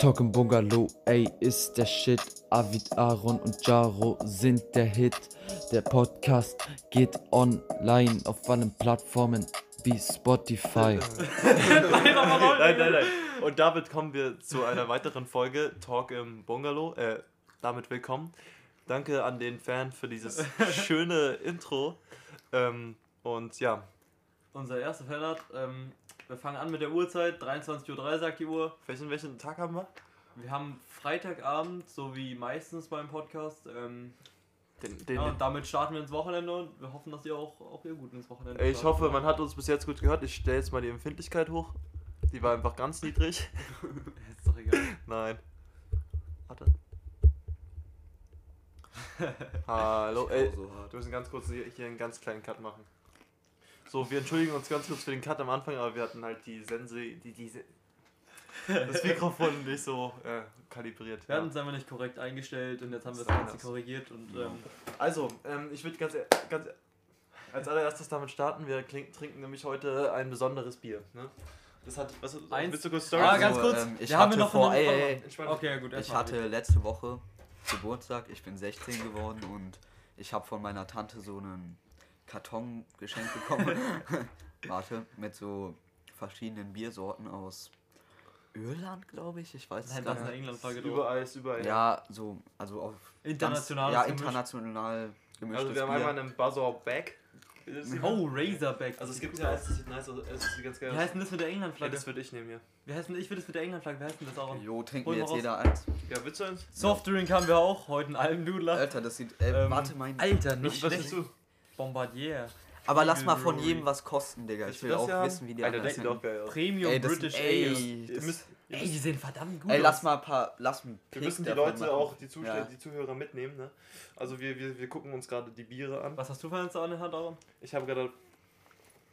Talking Bungalow, ey, ist der Shit. Avid, Aaron und Jaro sind der Hit. Der Podcast geht online auf allen Plattformen wie Spotify. nein, nein, nein. Und damit kommen wir zu einer weiteren Folge Talk im Bungalow. Äh, damit willkommen. Danke an den Fan für dieses schöne Intro. Ähm, und ja. Unser erster Fan hat, ähm, wir fangen an mit der Uhrzeit, 23.03 Uhr sagt die Uhr. Welchen, welchen Tag haben wir? Wir haben Freitagabend, so wie meistens beim Podcast. Ähm, Den, den, ja, und damit starten wir ins Wochenende und wir hoffen, dass ihr auch, auch ihr gut ins Wochenende ich hoffe, man hat uns bis jetzt gut gehört. Ich stelle jetzt mal die Empfindlichkeit hoch. Die war einfach ganz niedrig. Ist doch egal. Nein. Warte. Hallo, ey. so hart. Wir müssen ganz kurz hier, hier einen ganz kleinen Cut machen. So, wir entschuldigen uns ganz kurz für den Cut am Anfang, aber wir hatten halt die Sense, die, diese, das Mikrofon nicht so äh, kalibriert. Wir Ja. hatten es einfach nicht korrekt eingestellt und jetzt haben wir das Ganze korrigiert und ähm, Also, ähm, ich würde ganz, ganz als allererstes damit starten. Wir trinken nämlich heute ein besonderes Bier. Ne? Das hat, was, Eins- willst du kurz Story? Ah, Also, ganz kurz. ähm, ich wir hatte noch vor- ey, ey, ey. Okay, gut. Ich hatte letzte Woche Geburtstag, ich bin 16 geworden und ich habe von meiner Tante so einen Karton geschenkt bekommen. Warte, mit so verschiedenen Biersorten aus Irland, glaube ich. Ich weiß es Nein, gar das ist eine nicht. England-Flagge drauf. Überall ist überall. Ja, so, also auf Internationales ganz, ja, international gemischtes Also wir haben Bier. einmal einen Buzzer Back. Oh, Razorback. Also es gibt ja das sieht nice aus. Es sieht ganz geil. Wie heißt denn das mit der Ja, England-Flagge? das würde ich nehmen hier. Wie heißt denn, ich will das mit der England-Flagge, wie heißt denn das auch? Jo, trinken Hol wir mal jetzt raus. jeder eins. Ja, willst du eins? Softdrink haben wir auch, heute ein Almdudler. Alter, das sieht. Äh, Ähm, warte, mein. Alter, nicht Was schlecht. du? Bombardier. Aber lass mal von jedem was kosten, Digga. Ich will auch haben? wissen, wie die Alter, anderen das sieht auch sind. geil aus. Premium Ey, das, British ey, das, müsst, Ey, die sehen verdammt gut ey, lass aus. mal ein paar. Lass ein wir müssen die Leute machen. auch, die, Zuschauer, Ja. die Zuhörer mitnehmen. Ne? Also wir, wir, wir gucken uns gerade die Biere an. Was hast du für eins an der Hand, Aaron? Ich habe gerade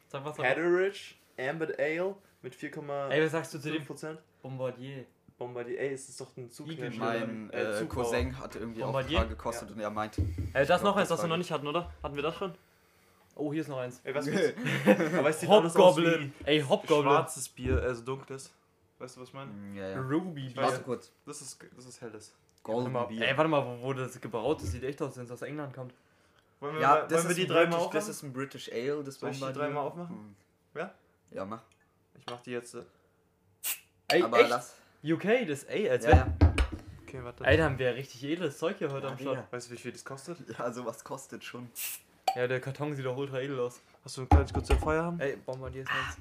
Sag was. Hatteridge Ambit Ale mit 4,5%. Ey, was sagst du zu dem Bombardier? Bombardier, ey, es ist doch ein Zugknäscher. Mein Äh, äh, Zugbauer. Cousin hatte irgendwie auch Bombardier? paar gekostet und er meinte. Ey, das Ich noch eins, das das wir noch nicht hatten, oder? Hatten wir das schon? Oh, hier ist noch eins. Ey, was willst du? Aber es sieht Hobgoblin. Ey, Hobgoblin. schwarzes Bier, also dunkles. Weißt du, was ich meine? Mm, Ja, ja. Ruby weiß Warte Bier. kurz. Das ist, das ist helles. Golden Bier. ey, warte mal, wo, wo das gebraut ist, sieht echt aus, wenn es aus England kommt. Wollen wir, ja, mal, das wollen wir ist die ein dreimal British, aufmachen? Das ist ein British Ale, das Soll ich die dreimal aufmachen? Hm. Ja? Ja, mach. Ich mach die jetzt. äh, Ey, Aber echt? lass. UK, das, ey, als Ja, ja. Okay, warte. Ey, da haben wir richtig edles Zeug hier heute Ja, am Start. Digga. Weißt du, wie viel das kostet? ja, sowas kostet schon. Ja, der Karton sieht doch ultra edel aus. Hast du ein kleines kurz Feuer haben? Ey, Bombardier ist eins.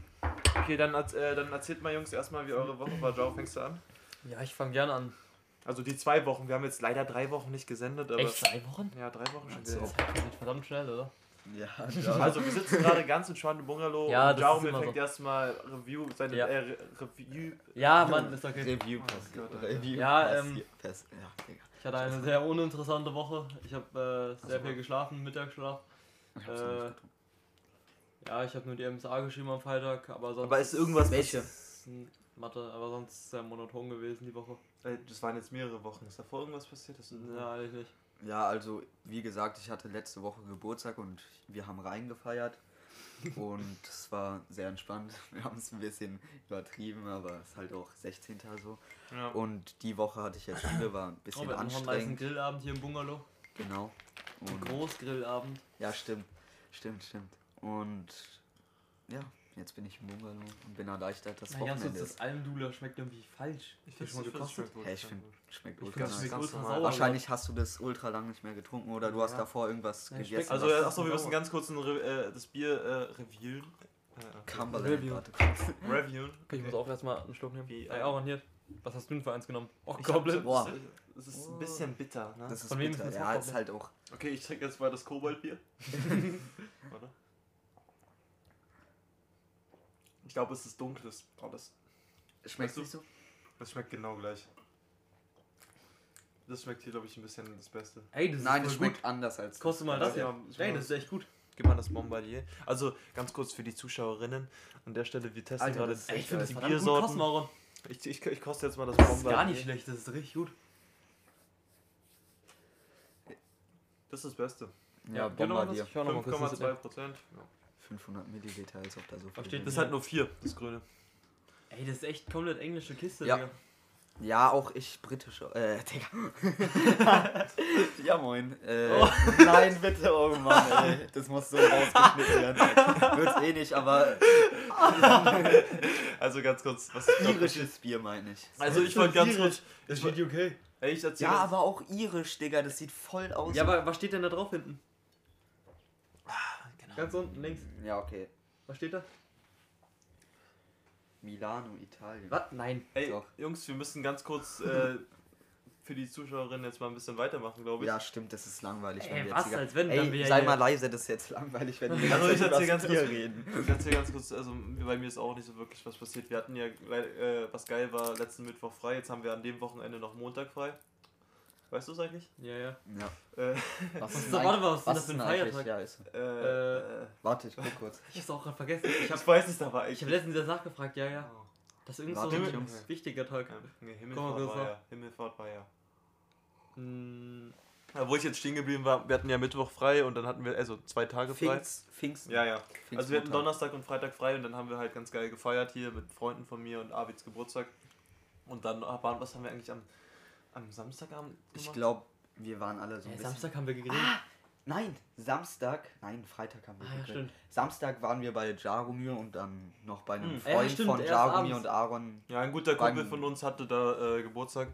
Okay, dann, äh, dann erzählt mal, Jungs, erstmal, wie eure Woche war. Joe, fängst du an? Ja, ich fange gerne an. Also die zwei Wochen. Wir haben jetzt leider drei Wochen nicht gesendet, aber. Echt, zwei Wochen? Ja, drei Wochen schon. Das geht verdammt schnell, oder? Ja, Also wir sitzen gerade ganz entspannt im Bungalow. Ja, und Jaume fängt so. erstmal Review, seine Ja. äh, Re- Review. Ja, Mann, ist okay. Review Oh passiert. Gott, Review Ja, ähm, Fest. Ja. Ich hatte eine sehr uninteressante Woche. Ich habe äh, sehr Also, viel geschlafen, Mittagsschlaf. Ich hab's Äh, nicht. Ja, ich habe nur die MSA geschrieben am Freitag, aber sonst. Aber ist irgendwas Welche? Mathe, aber sonst sehr monoton gewesen die Woche. Äh, Das waren jetzt mehrere Wochen. Ist davor irgendwas passiert? Das Ja, eigentlich nicht. Ja, also wie gesagt, ich hatte letzte Woche Geburtstag und wir haben reingefeiert. und es war sehr entspannt. Wir haben es ein bisschen übertrieben, aber es ist halt auch 16. so. Ja. Und die Woche hatte ich jetzt Schule, war ein Oh, bisschen wir hatten noch einen anstrengend. Grillabend hier im Bungalow. Genau. Ein Und Großgrillabend. ja, stimmt. Stimmt, stimmt. Und ja, jetzt bin ich im Bungalow und bin erleichtert, dass Na, ganz Wochenende kurz, ist. das Almdudler schmeckt irgendwie falsch. Ich finde schon mal gekostet? Hey, ich finde, schmeckt Ich ultra schmeckt ganz ultra normal. sauer. Wahrscheinlich hast du das ultra lang nicht mehr getrunken oder du hast Ja. davor irgendwas Ja, schmeckt- gegessen. Also, äh, achso, wir müssen ganz kurz ein Re äh, das Bier äh, reviewen. Äh, Cumberland, Review. Reviewen. Okay, ich muss auch erstmal einen Schluck nehmen. Wie, Ey, äh, Aaron, hier. Was hast du denn für eins genommen? Oh, Ich Goblin. Boah. Das ist ein bisschen bitter, ne? Das ist Von wem ist bitter. das Ja, ist halt auch. Okay, ich trinke jetzt mal das Koboldbier. Warte. Ich glaube, es ist dunkles. Oh, das, Schmeckt Weißt du- nicht so? das schmeckt genau gleich. Das schmeckt hier, glaube ich, ein bisschen das Beste. Ey, das Nein, ist das schmeckt anders als. Kostet mal das Ja, Ey, das ist echt gut. Gib mal das Bombardier. Also, ganz kurz für die Zuschauerinnen. An der Stelle, wir testen Alter, gerade das ist Ey, ich finde das die gut Biersorten. kosten, Aaron. Ich, ich, ich koste jetzt mal das Das ist Bombardier. gar nicht schlecht, das ist richtig gut. Das ist das Beste. Ja, genau Bombardier. das. Was 5,2 Prozent. Ja. 500 Milliliter, als ob da so viel steht drin Das ist halt nur 4, das Grüne. Ey, das ist echt komplett englische Kiste, Ja. Digga. Ja, auch ich britische. Äh, Digga. ja, moin. Äh, Oh. Nein, bitte, oh Mann, ey. Das muss so rausgeschnitten werden. Wird's eh nicht, aber Also ganz kurz, was ist irisches Bier meine ich. Also ich wollte ganz kurz. Das Ich steht UK. Ey, ich Ja, aber auch irisch, Digga. Das sieht voll aus. Ja, aber was steht denn da drauf hinten? Ganz unten links. Ja, okay. Was steht da? Milano, Italien. Was? Nein. Ey, Doch. Jungs, wir müssen ganz kurz äh, für die Zuschauerinnen jetzt mal ein bisschen weitermachen, glaube ich. Ja, stimmt, das ist langweilig, Ey, wenn wir was, jetzt hier- als wenn, Ey, dann wir sei hier- mal leise, das ist jetzt langweilig, wenn wir Also ich über das ganz Bier kurz- reden. Ich erzähl ganz kurz, also bei mir ist auch nicht so wirklich was passiert. Wir hatten ja, äh, was geil war, letzten Mittwoch frei, jetzt haben wir an dem Wochenende noch Montag frei. Weißt du es eigentlich? Ja, ja. Ja. Äh, Was ist denn- warte mal, was ist denn das für ein? Feiertag? Ja, ist so. äh, Äh, Warte, ich guck kurz. Ich hab's auch gerade vergessen. Ich hab, ich weiß es aber ich eigentlich. hab letztens das nachgefragt, ja, ja. Oh. Das ist irgend Warte, so ein wichtiger Tag. Ja, nee, Himmelfahrt war ja. Himmelfahrt war ja. Hm, ja. Wo ich jetzt stehen geblieben war, wir hatten ja Mittwoch frei und dann hatten wir, also zwei Tage frei. Pfingst, Pfingsten. Ja, ja. Also wir hatten. Donnerstag und Freitag frei und dann haben wir halt ganz geil gefeiert hier mit Freunden von mir und Arvids Geburtstag. Und dann, ah, was haben wir eigentlich am, am Samstagabend Ich gemacht? glaube, wir waren alle so ein ja, bisschen... Samstag haben wir gegrillt. Nein, Samstag, nein, Freitag haben wir Ah, ja, gegrillt. stimmt. Samstag waren wir bei Jaromir und dann noch bei einem Hm. Ja, Freund stimmt, von Jaromir und Aaron. Ja, ein guter Kumpel von uns hatte da äh, Geburtstag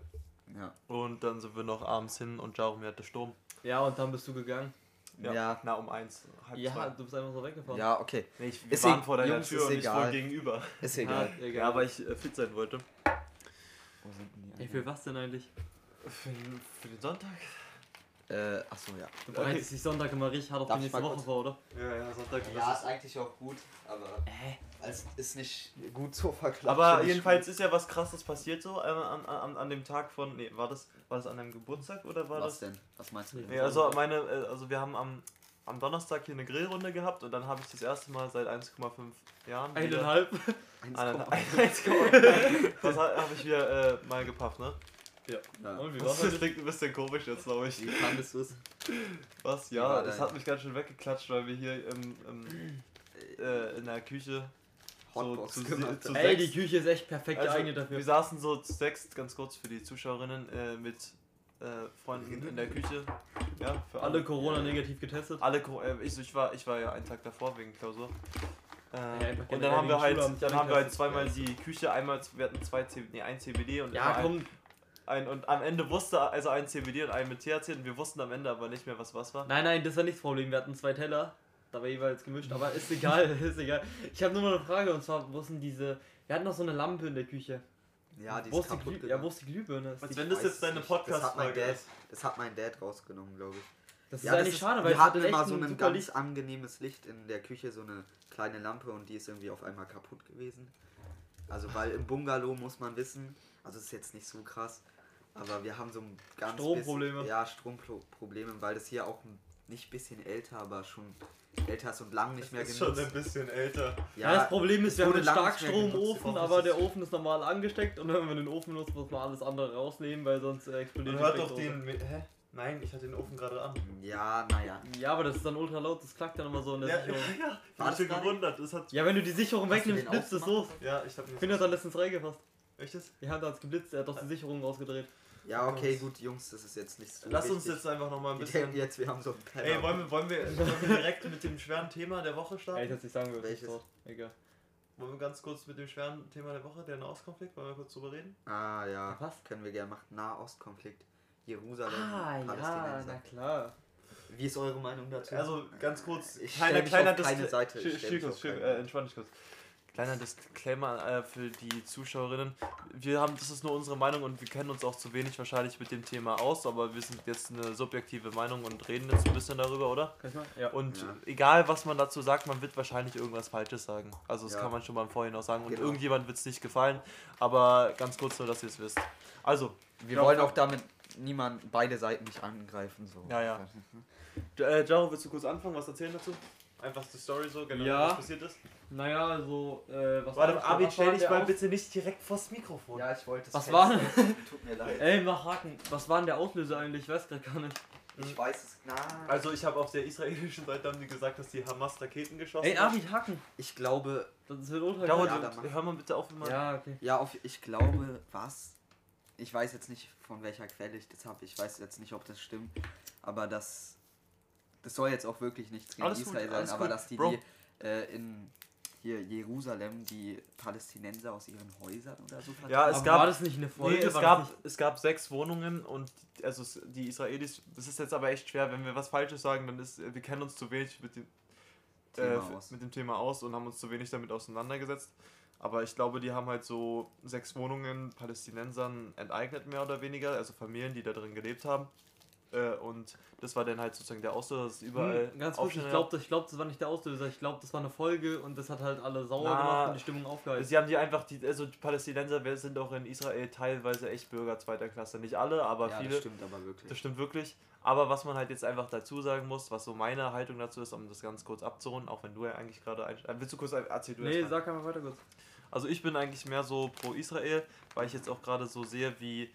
Ja. und dann sind wir noch abends hin und Jaromir hatte Sturm. Ja, und dann bist du gegangen. Ja. Ja. Na, um eins, halb Ja, zwei. du bist einfach so weggefahren. Ja, okay. Nee, ich, wir Ist waren e- vor deiner Jungs, Tür ist und ich egal. wohl gegenüber. Ist Ja, egal. egal. Ja, weil ich äh, fit sein wollte. Wo sind denn die Ey, für was denn eigentlich? Für, den- für den Sonntag? Äh, achso, ja. Du bereitest dich Sonntag immer richtig hart auf Darf die ich nächste mal Woche kurz- vor, oder? Ja, ja, Sonntag. Ja, das ist eigentlich auch gut, aber Äh, es ist nicht gut so verklappt. Aber jedenfalls ist ja was krasses passiert so äh, an, an, an dem Tag von. Nee, war das, war das an deinem Geburtstag oder war Was das? denn? Was meinst du? Denn? Nee, also meine, äh, also wir haben am, am Donnerstag hier eine Grillrunde gehabt und dann habe ich das erste Mal seit 1,5 Jahren. wieder- eineinhalb. Eineinhalb. 1,1. Was habe ich wieder äh, mal gepafft, ne? Ja. Ja. Und wie Das war's? klingt ein bisschen komisch jetzt, glaube ich. Wie fandest du es? Was? Ja, war das dein- hat mich ganz schön weggeklatscht, weil wir hier im, im, äh, in der Küche Hotbox zu, gemacht zu. Ey, die Küche ist echt perfekt Also, geeignet Wir dafür. saßen so zu sechs, ganz kurz für die Zuschauerinnen, äh, mit äh, Freunden in der Küche. Ja, für Alle Corona negativ getestet. Alle, äh, ich, ich, war, ich war ja einen Tag davor wegen Klausur. Äh, einfach und generell dann haben wir halt, dann alle haben wir halt zweimal die Küche, einmal, wir hatten zwei nee, ein CBD und Ja, ein, komm. Ein, und am Ende wusste, also ein CBD und ein mit THC und wir wussten am Ende aber nicht mehr, was was war. Nein, nein, das war nicht das Problem. Wir hatten zwei Teller. Da war jeweils gemischt, aber ist egal, ist egal. Ich habe nur mal eine Frage und zwar, wo sind diese. Wir hatten noch so eine Lampe in der Küche. Ja, die wo ist die, kaputt Glüh ja, wo ist die Glühbirne? Als die, wenn das jetzt deine. Das Dad, ist. das hat mein Dad rausgenommen, glaube ich. das ist Ja, das eigentlich ist- schade, weil wir hatten immer so ein ganz Licht. angenehmes Licht in der Küche, so eine kleine Lampe und die ist irgendwie auf einmal kaputt gewesen. Also weil im Bungalow muss man wissen, also es ist jetzt nicht so krass, aber wir haben so ein ganz Stromprobleme. Bisschen, ja, Stromprobleme, weil das hier auch ein- nicht bisschen älter, aber schon älter ist und lang nicht mehr ist schon genutzt. ein bisschen älter. Ja, das Problem ist, wir haben einen nicht genutzt. Starkstromofen, Ich aber der Ofen ist normal angesteckt und wenn wir den Ofen nutzen, muss man alles andere rausnehmen, weil sonst äh, explodiert die hört doch den. Hä? Nein, ich hatte den Ofen gerade an. Ja, naja. Ja, aber das ist dann ultra laut, das klackt dann immer so in der Ja, Sicherung. ja, ich War hab nicht? gewundert. Das hat, Ja, wenn du die Sicherung wegnimmst, blitzt es los. ja, ich hab Ich finde, mir hat dann letztens reingefasst. Echtes? Die Hand hat's geblitzt, er hat doch die Sicherung rausgedreht. Ja, okay, gut, Jungs, das ist jetzt nicht so Lass uns wichtig. jetzt einfach nochmal ein Die bisschen. jetzt, wir haben so einen Penner. Ey, wollen wir, wollen, wir, wollen wir direkt mit dem schweren Thema der Woche Ey, ich starten? hätte nicht sagen Welches? Wort. Egal. Wollen wir ganz kurz mit dem schweren Thema der Woche, der Nahostkonflikt, wollen wir kurz drüber reden? Ah ja, Was? können wir gerne machen. Nahostkonflikt. Jerusalem, Ah, ja, Palästinenser. na klar. Wie ist eure Meinung dazu? Also ganz kurz, Ich kleiner, kleiner auf keine Seite, auf still, keine äh, entspann dich kurz. Kleiner Disclaimer äh, für die Zuschauerinnen. Wir haben, das ist nur unsere Meinung und wir kennen uns auch zu wenig wahrscheinlich mit dem Thema aus, aber wir sind jetzt eine subjektive Meinung und reden jetzt ein bisschen darüber, oder? Kann ich mal? Ja. Und Ja. egal was man dazu sagt, man wird wahrscheinlich irgendwas Falsches sagen. Also das Ja. kann man schon mal im Vorhinein sagen. Und Genau. irgendjemand wird es nicht gefallen. Aber ganz kurz nur, dass ihr es wisst. Also, wir wollen auch damit niemand, beide Seiten nicht angreifen. So. Ja, ja. äh, Jaro, willst du kurz anfangen, was erzählen dazu? Einfach die Story so, genau, Ja. was passiert ist. Naja, also, äh, was Warte, was stell dich mal bitte nicht direkt vors Mikrofon. Ja, ich wollte es Was war Tut mir leid. Ey, mach Haken. Was war denn der Auslöser eigentlich? Ich weiß grad gar nicht. Ich weiß es. Na. Also ich habe auf der israelischen Seite haben die gesagt, dass die Hamas Raketen geschossen Ey, Arvid, hacken. Ich glaube. Das wird ultra Dauert, Ja, hör mal bitte auf immer. Ja, okay. Ja, auf, ich glaube, was? Ich weiß jetzt nicht, von welcher Quelle ich das habe. Ich weiß jetzt nicht, ob das stimmt. Aber das. Das soll jetzt auch wirklich nichts gegen Alles gut, Israel sein, alles aber gut. dass die, Bro. die äh, in hier Jerusalem die Palästinenser aus ihren Häusern oder so Ja, es Aber gab- war das nicht eine Folge? Nee, es gab, es gab sechs Wohnungen und also es- die Israelis, das ist jetzt aber echt schwer, wenn wir was Falsches sagen, dann ist, wir kennen uns zu wenig mit dem, Thema äh, aus. mit dem Thema aus und haben uns zu wenig damit auseinandergesetzt. Aber ich glaube, die haben halt so sechs Wohnungen Palästinensern enteignet, mehr oder weniger, also Familien, die da drin gelebt haben. Äh, und das war dann halt sozusagen der Auslöser, dass es überall Hm, ganz kurz, ich glaube, ich glaub, das war nicht der Auslöser. Ich glaube, das war eine Folge und das hat halt alle sauer Na, gemacht und die Stimmung aufgeheizt. Sie haben die einfach, die, also die Palästinenser wir sind auch in Israel teilweise echt Bürger zweiter Klasse. Nicht alle, aber ja, viele. das stimmt aber wirklich. Das stimmt wirklich. Aber was man halt jetzt einfach dazu sagen muss, was so meine Haltung dazu ist, um das ganz kurz abzurunden, auch wenn du ja eigentlich gerade ein... äh, Willst du kurz erzählen? Du Nee, sag einmal weiter kurz. Also ich bin eigentlich mehr so pro Israel, weil ich jetzt auch gerade so sehe, wie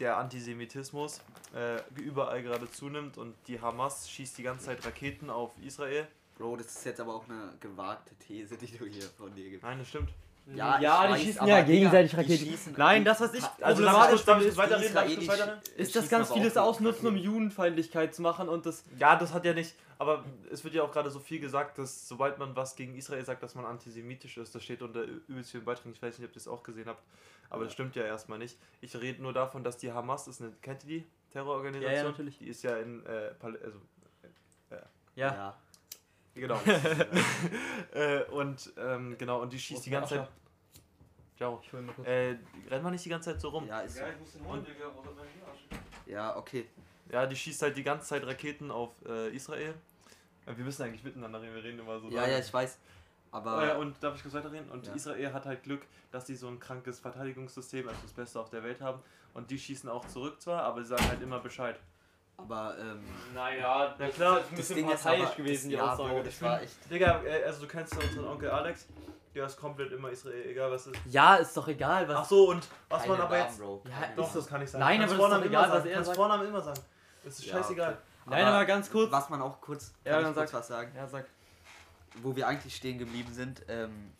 der Antisemitismus äh, überall gerade zunimmt und die Hamas schießt die ganze Zeit Raketen auf Israel. Bro, das ist jetzt aber auch eine gewagte These, die du hier von dir gibst. Nein, das stimmt. Ja, ja die weiß, schießen ja gegenseitig Raketen. Nein, das, was ich Also problematisch kurz ist, weiterreden? Israelis- weiterreden? ist, dass ganz aber viele auch es ausnutzen, um. Judenfeindlichkeit zu machen und das. Ja, das hat ja nicht, aber es wird ja auch gerade so viel gesagt, dass sobald man was gegen Israel sagt, dass man antisemitisch ist. Das steht unter übelst vielen Beiträgen. Ich weiß nicht, ob ihr das auch gesehen habt, aber das stimmt ja erstmal nicht. Ich rede nur davon, dass die Hamas ist eine, kennt ihr die Terrororganisation? Ja, ja, natürlich. Die ist ja in, äh, also, Ja. Ja. Genau. äh, und ähm, genau, und die schießt die ganze Zeit. Ciao. Ich hol mal kurz. Äh, rennt man nicht die ganze Zeit so rum? Ja, ist so. muss den Und- Ja, okay. Ja, die schießt halt die ganze Zeit Raketen auf äh, Israel. Wir müssen eigentlich miteinander reden, wir reden immer so. Ja, ja, ich weiß. Aber Oh ja, und darf ich kurz weiterreden? Und Ja. Israel hat halt Glück, dass die so ein krankes Verteidigungssystem, also das Beste auf der Welt haben. Und die schießen auch zurück zwar, aber sie sagen halt immer Bescheid. Aber ähm, Naja, Ja, klar, ist ein das bisschen Ding parteiisch aber, gewesen, die das, ja, Aussage. Bro, das war echt. Digga, äh, also du kennst ja unseren Onkel Alex. Der ist komplett immer Israel, egal was ist. ja, ist doch egal, was. Ach so, und was man aber Namen, jetzt. Bro. Ja, Doch, das kann ich sagen. Nein, Kannst aber das ist doch egal, was er sagt. Vornamen immer sagen. Das ist Ja, scheißegal. Nein, aber ganz kurz. Was man auch kurz. Ja, dann sag. was sagen? Ja, sag. Wo wir eigentlich stehen geblieben sind. Ähm,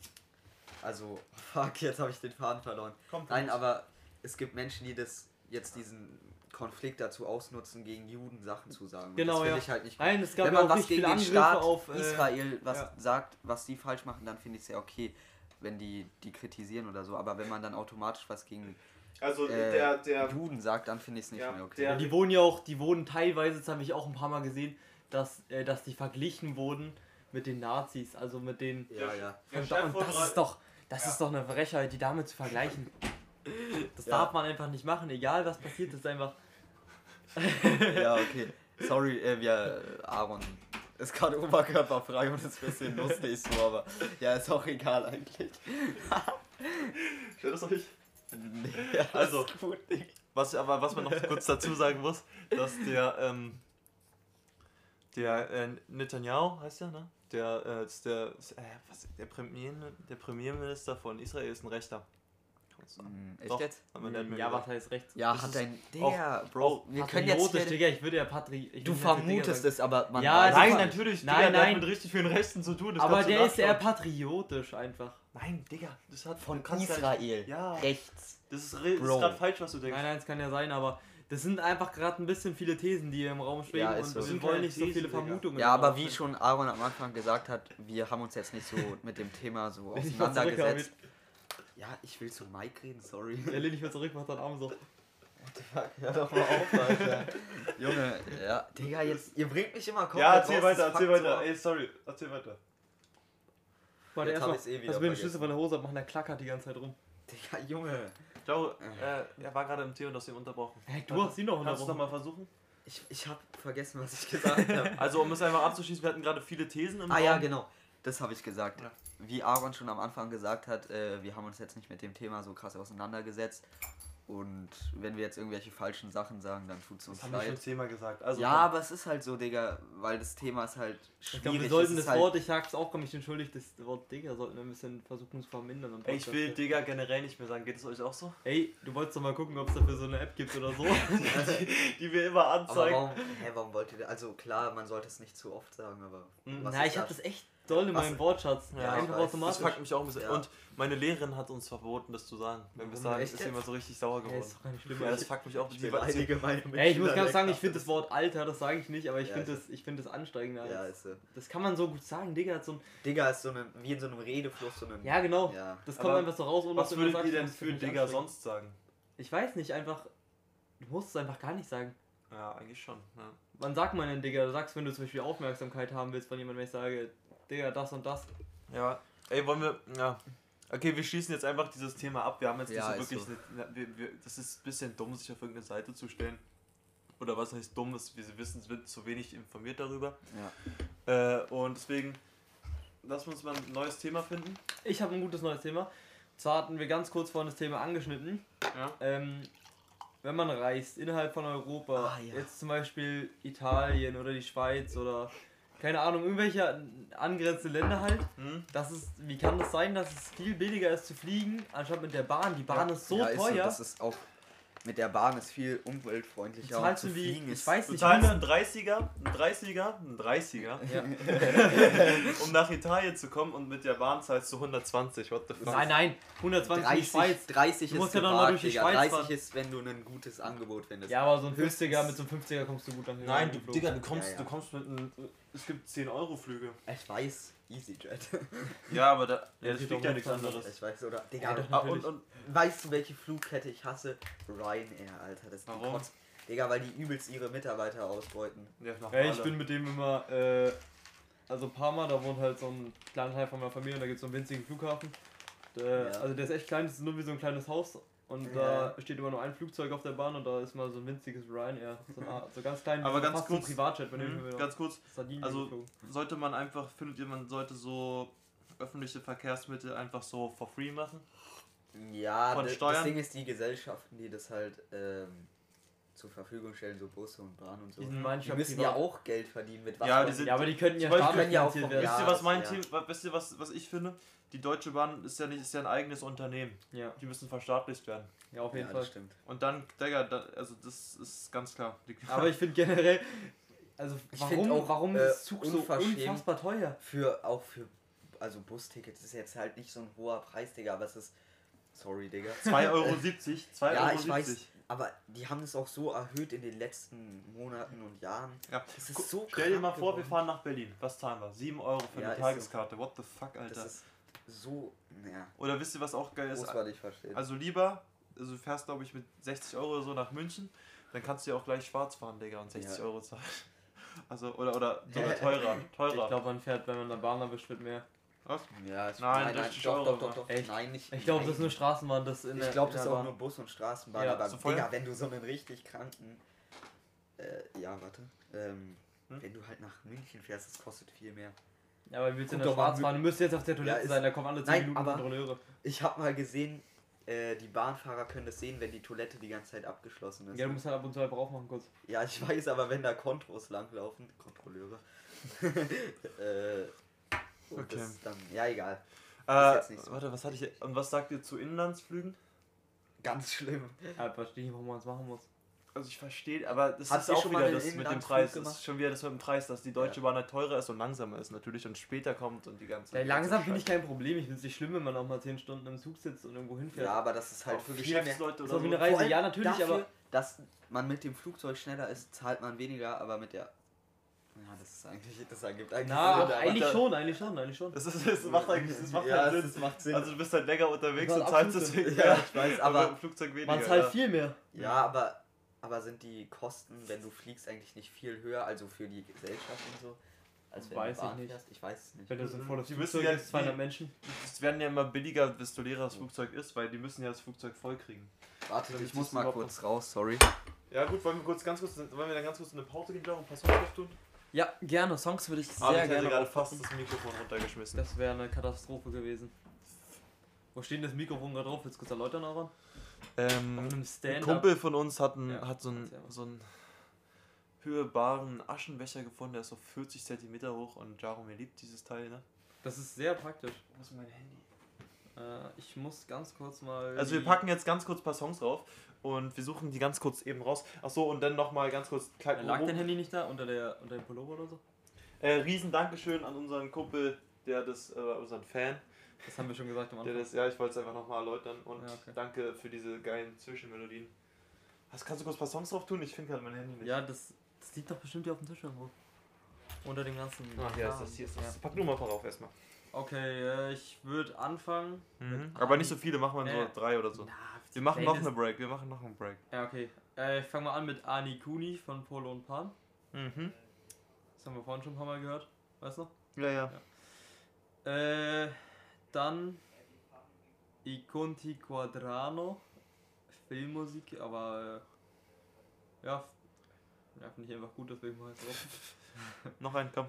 also, fuck, jetzt habe ich den Faden verloren. Kommt Nein, aber es gibt Menschen, die das jetzt diesen Konflikt dazu ausnutzen, gegen Juden Sachen zu sagen. Genau, das finde ja. ich halt nicht gut. Nein, es gab Wenn ja man auch was gegen den Angriffe Staat auf. Äh, Israel was ja. sagt, was die falsch machen, dann finde ich es ja okay, wenn die die kritisieren oder so. Aber wenn man dann automatisch was gegen Also äh, der, der. Juden sagt, dann finde ich es nicht Ja, mehr okay. der- Ja, die wohnen ja auch, die wurden teilweise, das habe ich auch ein paar Mal gesehen, dass, äh, dass die verglichen wurden mit den Nazis, also mit den. ja, ja. Und, und das ist doch, das Ja. ist doch eine Frechheit, die damit zu vergleichen. Das Ja. darf man einfach nicht machen, egal was passiert, das ist einfach. Ja, okay. Sorry, äh, wir, äh, Aaron ist gerade oberkörperfrei und ist ein bisschen lustig so, aber ja, ist auch egal eigentlich. Stört das euch? Nee, ja, Also. gut. Was, aber was man noch kurz dazu sagen muss, dass der, ähm, der äh, Netanyahu heißt der, ne? Der, äh, ist der, ist, äh, was, der, Premier, der Premierminister von Israel ist ein Rechter. Hm, Echt Doch, jetzt? mir Ja, was heißt rechts? Ja, Das hat dein. Digga, Bro, auch wir können jetzt. Hier, Digga, ich würde ja Patri. ich du vermutest es, aber man Ja, weiß es Nein, nicht. natürlich. Nein, Digga, nein. hat mit richtig vielen Rechten zu tun. das Aber der ist eher patriotisch einfach. Nein, Digga, das hat Von Israel. Ja, Rechts. das ist, ist gerade falsch, was du denkst. Nein, nein, es kann ja sein, aber das sind einfach gerade ein bisschen viele Thesen, die im Raum schweben Ja, und so. wir Sind wollen nicht so viele. Vermutungen. Ja, aber wie schon Aaron am Anfang gesagt hat, wir haben uns jetzt nicht so mit dem Thema so auseinandergesetzt. Ja, ich will zu Mike reden, sorry. Er lehnt nicht mehr zurück, macht seinen Arm so. Fuck, hör doch mal auf, Alter. Junge, ja, Digga, jetzt, ihr bringt mich immer komplett Ja, erzähl raus, weiter, erzähl weiter. Ey, sorry, erzähl weiter. Warte, Jetzt erstmal, eh dass wir den. Schlüssel von der Hose abmachen, der klackert die ganze Zeit rum. Digga, Junge. Ciao, äh, er war gerade im Tee und hast ihn unterbrochen. Hey, du hast ihn noch Kannst du es unterbrochen. nochmal versuchen? Ich, ich hab vergessen, was ich gesagt habe. Also, um es einfach abzuschließen, wir hatten gerade viele Thesen im ah Raum. ja, genau. Das habe ich gesagt. Ja. Wie Aaron schon am Anfang gesagt hat, äh, wir haben uns jetzt nicht mit dem Thema so krass auseinandergesetzt. Und wenn wir jetzt irgendwelche falschen Sachen sagen, dann tut's uns Das haben wir schon leid. zehnmal gesagt. Also, ja, aber es ist halt so, Digga, weil das Thema ist halt schwierig. Ich glaube, wir Es sollten das halt, Wort, ich sag's auch, komm ich entschuldigt, das Wort Digga sollten wir ein bisschen versuchen zu vermindern. Ey, ich will Digga generell nicht mehr sagen. Geht es euch auch so? Ey, du wolltest doch mal gucken, ob es dafür so eine App gibt oder so. Die wir immer Aber anzeigen. warum, hä, warum wollt ihr, also klar, man sollte es nicht zu oft sagen, aber was Na, ich hab das? das echt doll in meinem Wortschatz. Ja, Ja, einfach weiß. Das automatisch. fuckt mich auch ein bisschen. Ja. Und meine Lehrerin hat uns verboten, das zu sagen. Wenn wir sagen, Echt ist immer so richtig sauer Ja, geworden. ist doch keine schlimme Ja, das fuckt mich auch. Ich Sie- beleidige meine Ey, ich muss ganz sagen, ich finde das Wort Alter, das sage ich nicht, aber ich Ja, finde das, ich find das anstrengend. Ja, ist so. Das kann man so gut sagen, Digga. Hat so ein, Digga ist so ein, wie in so einem Redefluss, so ein. ja, genau. Ja. Das kommt Aber einfach so raus, ohne Was würdet ihr denn für Digga sonst sagen? Ich weiß nicht, einfach. Du musst es einfach gar nicht sagen. Ja, eigentlich schon. Ja. Wann sagt man denn, Digga? Du sagst, wenn du zum Beispiel Aufmerksamkeit haben willst von jemandem, wenn ich sage, Digga, das und das. Ja, ey, wollen wir. Ja. Okay, wir schließen jetzt einfach dieses Thema ab. Wir haben jetzt Ja, nicht ist so wirklich. Eine, wir, wir, das ist ein bisschen dumm, sich auf irgendeine Seite zu stellen. Oder was heißt dumm? Ist, wir wissen, es wird zu wenig informiert darüber. ja. Äh, und deswegen. Lass uns mal ein neues Thema finden. Ich habe ein gutes neues Thema. Zwar hatten wir ganz kurz vorhin das Thema angeschnitten. Ja. Ähm, wenn man reist innerhalb von Europa, Ah, ja. jetzt zum Beispiel Italien oder die Schweiz oder keine Ahnung, irgendwelche angrenzende Länder halt, Hm? das ist, wie kann das sein, dass es viel billiger ist zu fliegen, anstatt mit der Bahn? Die Bahn Ja. ist so ja, ist So, teuer. das ist auch. Mit der Bahn ist viel umweltfreundlicher. und zahlst zu du wie, fliegen ich ist. weiß Du nicht, 100 einen 30er, einen 30er, einen 30er, ja. um nach Italien zu kommen und mit der Bahn zahlst du 120. What the fuck? Nein, nein, 120 in die 30, Schweiz. 30 Du ist musst ja dann mal durch die Digga. Schweiz 30 fahren. ist, wenn du ein gutes Angebot findest. Ja, aber so ein Höchstens- 50er, mit so einem 50er kommst du gut nach Nein, du. Digga, du kommst, Ja, ja. du kommst mit einem. Es gibt 10 Euro Flüge. Ich weiß, EasyJet. Ja, aber da, Ja, ja, das fliegt doch ja nichts nicht anderes. Ich weiß, oder? Ja, Digga, doch. Ah, und, und weißt du, welche Flugkette ich hasse? Ryanair, Alter. Das Warum? Kotz. Digga, weil die übelst ihre Mitarbeiter ausbeuten. ja, Ey, ich bin mit dem immer, äh, also Parma, da wohnt halt so ein kleiner Teil von meiner Familie und da gibt es so einen winzigen Flughafen. Der, Ja. Also der ist echt klein, das ist nur wie so ein kleines Haus und Ja. da steht immer nur ein Flugzeug auf der Bahn und da ist mal so ein winziges Ryanair. So, eine Art- so ganz klein, Aber so ganz ein kurz- Privatjet, wenn Mhm, ich ganz kurz, Sardinien also- geflogen. sollte man einfach, findet ihr, man sollte so öffentliche Verkehrsmittel einfach so for free machen? Ja, Von d- Steuern? das Ding ist, die Gesellschaften, die das halt ähm, zur Verfügung stellen, so Busse und Bahn und so, Die die müssen privat. ja auch Geld verdienen mit was. Ja, die sind- Ja, aber die könnten ja auch vom- werden. Wisst ihr, was mein ja. Team, wisst ihr, was, was ich finde? Die Deutsche Bahn ist ja nicht, ist ja ein eigenes Unternehmen. Ja, Die müssen verstaatlicht werden. ja, auf jeden ja, Fall. das stimmt. Und dann, Digga, da, also das ist ganz klar. Aber ich finde generell, also Ich warum, auch, warum äh, ist Zug so unfassbar teuer? Für, auch für, also Bustickets ist jetzt halt nicht so ein hoher Preis, Digga, aber es ist, sorry, Digga. 2,70 Euro. 2,70 Ja, Euro. ich weiß, aber die haben es auch so erhöht in den letzten Monaten und Jahren. Ja. Das ist so Stell dir mal vor, wir geworden. fahren nach Berlin. Was zahlen wir? 7 Euro für Ja, eine. Tageskarte. What the fuck, Alter. Das ist so, naja, Oder wisst ihr, was auch geil ist? Also lieber, also du fährst glaube ich mit 60 Euro oder so nach München, dann kannst du ja auch gleich schwarz fahren, Digga, und 60 Ja. Euro zahlen. Also, oder, oder sogar Hä? teurer, Ich teurer. glaube, man fährt, wenn man eine Bahn erwischt, wird mehr. Was? ja, es- Nein, nein, nein, 60 doch, Euro, doch, doch, doch, Echt? nein, nicht. Ich glaube, das ist nein. nur Straßenbahn, das in Ich glaube, das ist auch Bahn. nur Bus und Straßenbahn, Ja, aber so? Digga, wenn du so einen richtig kranken, äh, ja, warte, ähm, Hm? wenn du halt nach München fährst, das kostet viel mehr. Ja, aber willst du in der doch mal, Schwarz fahren? Du müsst jetzt auf der Toilette Ja, sein, da kommen alle 10 Nein, Minuten aber- Kontrolleure. Ich habe mal gesehen, äh, die Bahnfahrer können das sehen, wenn die Toilette die ganze Zeit abgeschlossen ist. Ja, du musst halt ab und zu einfach aufmachen kurz. Ja, ich weiß, aber wenn da Kontros langlaufen, Kontrolleure, äh, und Okay. das dann, ja, egal. Äh, jetzt nicht so. warte, was hatte ich. Und was sagt ihr zu Inlandsflügen? Ganz schlimm. Ja, verstehe ich, warum man es machen muss. Also ich verstehe, aber das Habt ist auch wieder das mit dem Preis. Das ist schon wieder das mit dem Preis, dass die Deutsche Bahn halt teurer ist und langsamer ist natürlich und später kommt und die ganze Ja, langsam finde ich kein Problem. Ich finde es nicht schlimm, wenn man auch mal 10 Stunden im Zug sitzt und irgendwo hinfährt. Ja, aber das ist halt Auch für. Geschäftsleute So oder wie so. eine Reise, ja, natürlich, dafür, aber- dass man mit dem Flugzeug schneller ist, zahlt man weniger, aber mit der. Ja, das ist eigentlich, das ergibt eigentlich Na, Sinn, eigentlich da- schon, eigentlich schon, eigentlich schon. Das, ist, das macht eigentlich das macht ja, halt Sinn. das macht Sinn. Also du bist halt länger unterwegs und zahlst deswegen mehr. Ja, ich weiß, aber- im Flugzeug weniger. Man zahlt viel mehr. ja, aber, aber sind die Kosten, wenn du fliegst, eigentlich nicht viel höher, also für die Gesellschaft und so, als wenn Weiß du ich nicht. fährst? Ich weiß es nicht. Wenn du so vor das Die müssen Flugzeug ja ist, 200 die- Menschen. Es werden ja immer billiger, desto leerer das Flugzeug ist, weil die müssen ja das Flugzeug voll kriegen. Warte, ich muss mal kurz raus, sorry. Ja gut, wollen wir kurz ganz kurz, wollen wir dann ganz kurz eine Pause gehen, ein paar Songs tun? Ja, gerne. Songs würde ich sehr Aber ich hätte gerne gerade fast das Mikrofon runtergeschmissen. Das wäre eine Katastrophe gewesen. Wo steht denn das Mikrofon gerade drauf? Willst du kurz erläutern, Aaron? Ähm, Auf einem ein Stand-up. Kumpel von uns hat, ein, Ja, hat so einen, so einen höhebaren Aschenbecher gefunden, der ist so 40 cm hoch und Jaromir liebt dieses Teil, ne? Das ist sehr praktisch. Wo ist mein Handy? Äh, ich muss ganz kurz mal. Also wir packen jetzt ganz kurz ein paar Songs drauf und wir suchen die ganz kurz eben raus. Achso, und dann nochmal ganz kurz klein Äh, Lag dein Handy nicht da unter, der, unter dem Pullover oder so? Äh, riesen Dankeschön an unseren Kumpel, der das, äh, unseren Fan, Das haben wir schon gesagt am der Anfang. das, ja, ich wollte es einfach nochmal erläutern und Ja, okay. danke für diese geilen Zwischenmelodien. Was, kannst du kurz ein paar Songs drauf tun? Ich finde gerade mein Handy nicht. Ja, das, das liegt doch bestimmt hier auf dem Tisch irgendwo. Unter den ganzen. Ach, hier ist das, hier ist das. Ja. Pack nur mal ein paar drauf erstmal. Okay, äh, ich würde anfangen. Mhm. Aber nicht so viele, machen wir Äh, nur drei oder so. Na, Wir machen noch eine Break, wir machen noch einen Break. Ja, okay. Äh, ich fange mal an mit Ani Kuni von Polo und Pan. Mhm. Das haben wir vorhin schon ein paar Mal gehört. Weißt du? Ja, ja. Äh, dann I Conti Quadrano. Filmmusik, aber äh, ja, ja finde ich einfach gut, deswegen mal jetzt drauf. Noch einen, komm.